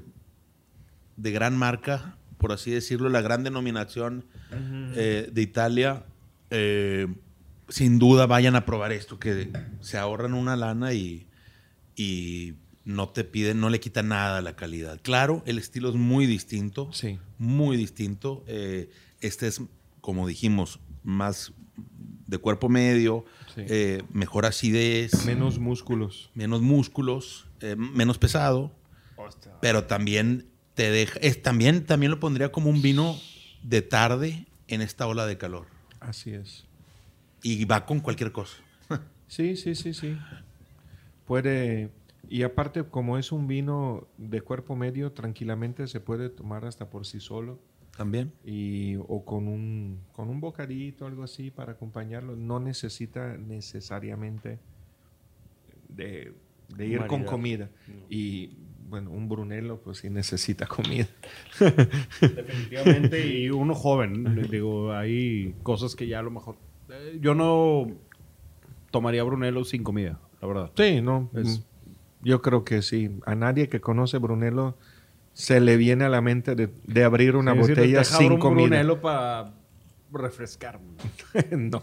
de gran marca, por así decirlo, la gran denominación eh, de Italia, eh, sin duda vayan a probar esto, que se ahorran una lana y, y no te piden, no le quitan nada a la calidad. Claro, el estilo es muy distinto Sí. muy distinto. Eh, este es, como dijimos, más de cuerpo medio, Sí. eh, mejor acidez, Menos músculos. menos músculos, eh, menos pesado, pero también te deja, es, también, también lo pondría como un vino de tarde en esta ola de calor. Así es. Y va con cualquier cosa. Sí, sí, sí, sí. Puede. Y aparte, como es un vino de cuerpo medio, tranquilamente se puede tomar hasta por sí solo. También. Y, o con un, con un bocadito, algo así, para acompañarlo. No necesita necesariamente de, de ir con comida. Y bueno, un Brunello, pues sí necesita comida. Definitivamente. y uno joven. Digo, hay cosas que ya a lo mejor. eh, yo no tomaría Brunello sin comida, la verdad. Sí, no. Es- mm, Yo creo que sí. A nadie que conoce Brunello se le viene a la mente de, de abrir una Sí, botella sin un comida. Brunello para refrescarme. no.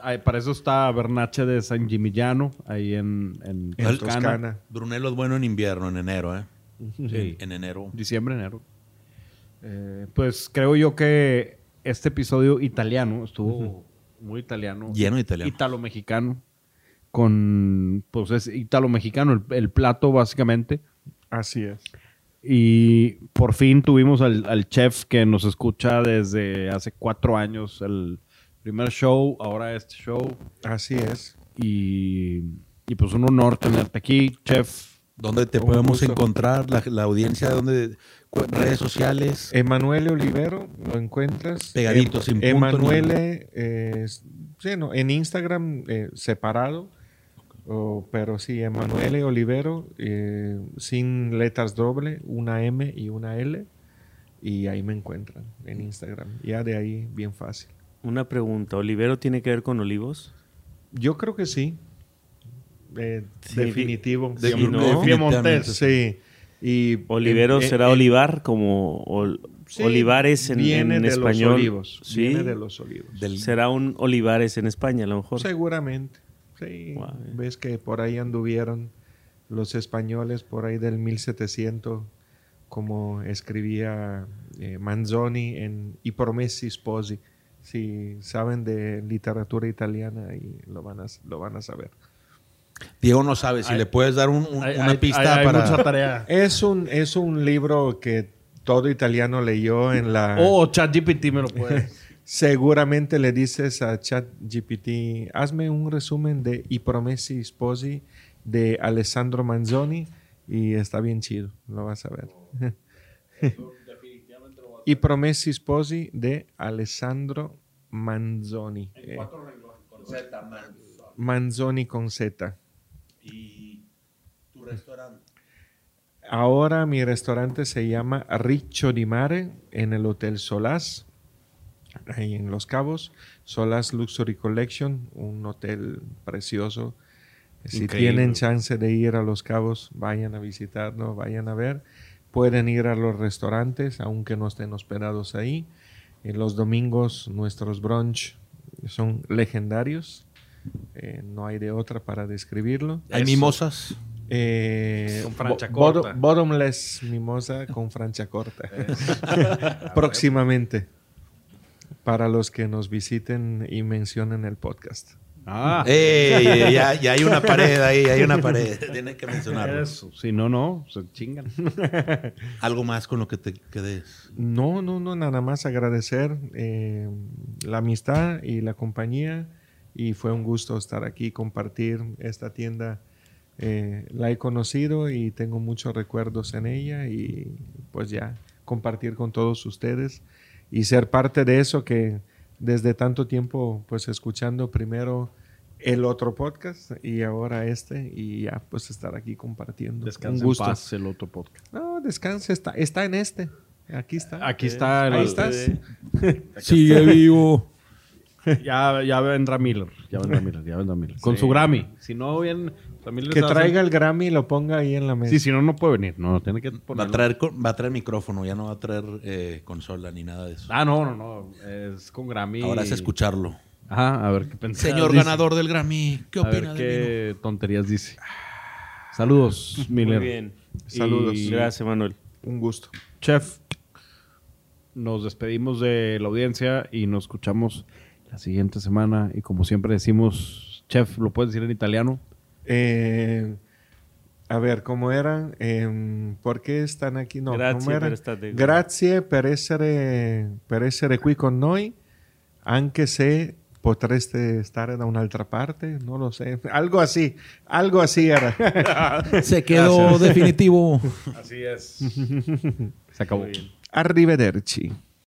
Ay, para eso está Bernache de San Gimignano, ahí en, en En Toscana. Toscana. Brunello es bueno en invierno, en enero, ¿eh? Sí. En enero. Diciembre, enero. Eh, pues creo yo que este episodio italiano estuvo muy italiano. Lleno de italiano. Italo-mexicano. Con, pues es italo-mexicano el, el plato básicamente. Así es. Y por fin tuvimos al, al chef que nos escucha desde hace cuatro años. El primer show, ahora este show. Así es. Y, y pues un honor tenerte aquí, chef. ¿Dónde te podemos gusto. encontrar? La, la audiencia, ¿dónde? Redes sociales. Emanuele Olivero, lo encuentras. Pegadito, Em- sin punto Emanuele, eh, es- sí, no, en Instagram eh, separado, o- pero sí, Emanuele Olivero, eh, sin letras doble, una M y una L, y ahí me encuentran en Instagram. Ya de ahí, bien fácil. Una pregunta. ¿Olivero tiene que ver con olivos? Yo creo que sí. Eh, Sí, definitivo. de- Sí. Y Olivero en- en- será en- Olivar como ol- sí, Olivares en, viene en de español. Los olivos. Sí. Viene de los olivos. Del- Será un Olivares en España, a lo mejor. Seguramente. Sí. Wow. Ves que por ahí anduvieron los españoles por ahí del 1700, como escribía eh, Manzoni en I Promessi Sposi. Si saben de literatura italiana, y lo van a, lo van a saber. Diego no sabe si Hay- le puedes dar un- un- Hay- una hay- pista hay- hay para. mucha tarea. Es un, es un libro que todo italiano leyó en la... O ChatGPT me lo puede. Seguramente le dices a ChatGPT, hazme un resumen de I Promessi Sposi de Alessandro Manzoni y está bien chido, lo vas a ver. I Promessi Sposi de Alessandro Manzoni. Eh, Manzoni con Z. ¿Y tu restaurante? Ahora mi restaurante se llama Riccio di Mare en el Hotel Solás, en Los Cabos. Solás Luxury Collection, un hotel precioso. Si Increíble. tienen chance de ir a Los Cabos, vayan a visitarnos, vayan a ver. Pueden ir a los restaurantes, aunque no estén hospedados ahí. En los domingos nuestros brunch son legendarios. Eh, no hay de otra para describirlo. ¿Hay mimosas? Eh, Con francha bo- corta. bottom- bottomless mimosa con francha corta. Próximamente. Para los que nos visiten y mencionen el podcast. Ah, ¡Ey! ya, ya hay una pared ahí, hay una pared. Tienes que mencionarlo. eso. Si no, no, se chingan. Algo más con lo que te quedes. No, no, no, nada más agradecer eh, la amistad y la compañía. Y fue un gusto estar aquí, compartir esta tienda. Eh, la he conocido y tengo muchos recuerdos en ella y pues ya compartir con todos ustedes y ser parte de eso que desde tanto tiempo pues escuchando primero el otro podcast y ahora este y ya pues estar aquí compartiendo. Descansa un en paz el otro podcast. No, descansa, está, está en este. Aquí está. Aquí está el... Ahí estás. Sigue vivo. Ya, ya vendrá Miller. Ya vendrá Miller, ya vendrá Miller. Con su Grammy. Si no, bien... también les Que hacen- traiga el Grammy y lo ponga ahí en la mesa. Sí, si no, no puede venir. No, tiene que Va a, traer, va a traer micrófono, ya no va a traer eh, consola ni nada de eso. Ah, no, no, no. Es con Grammy. Ahora es escucharlo. Ajá, a ver qué pensás. Señor Dice. ganador del Grammy, ¿qué A ver opina de mí? qué tonterías dice. Saludos, Muy Miller. bien. Saludos. Y- Gracias, Manuel. Un gusto. Chef, nos despedimos de la audiencia y nos escuchamos la siguiente semana. Y como siempre decimos, Chef, ¿lo puedes decir en italiano? Eh, a ver, ¿cómo era? Em, ¿Por qué están aquí? No, Grazie ¿cómo era? per Grazie per essere, per essere qui con noi, anche se potreste stare da un'altra parte, no lo sé. Algo así, algo así era. Se quedó definitivo. Así es. Se acabó. Arrivederci.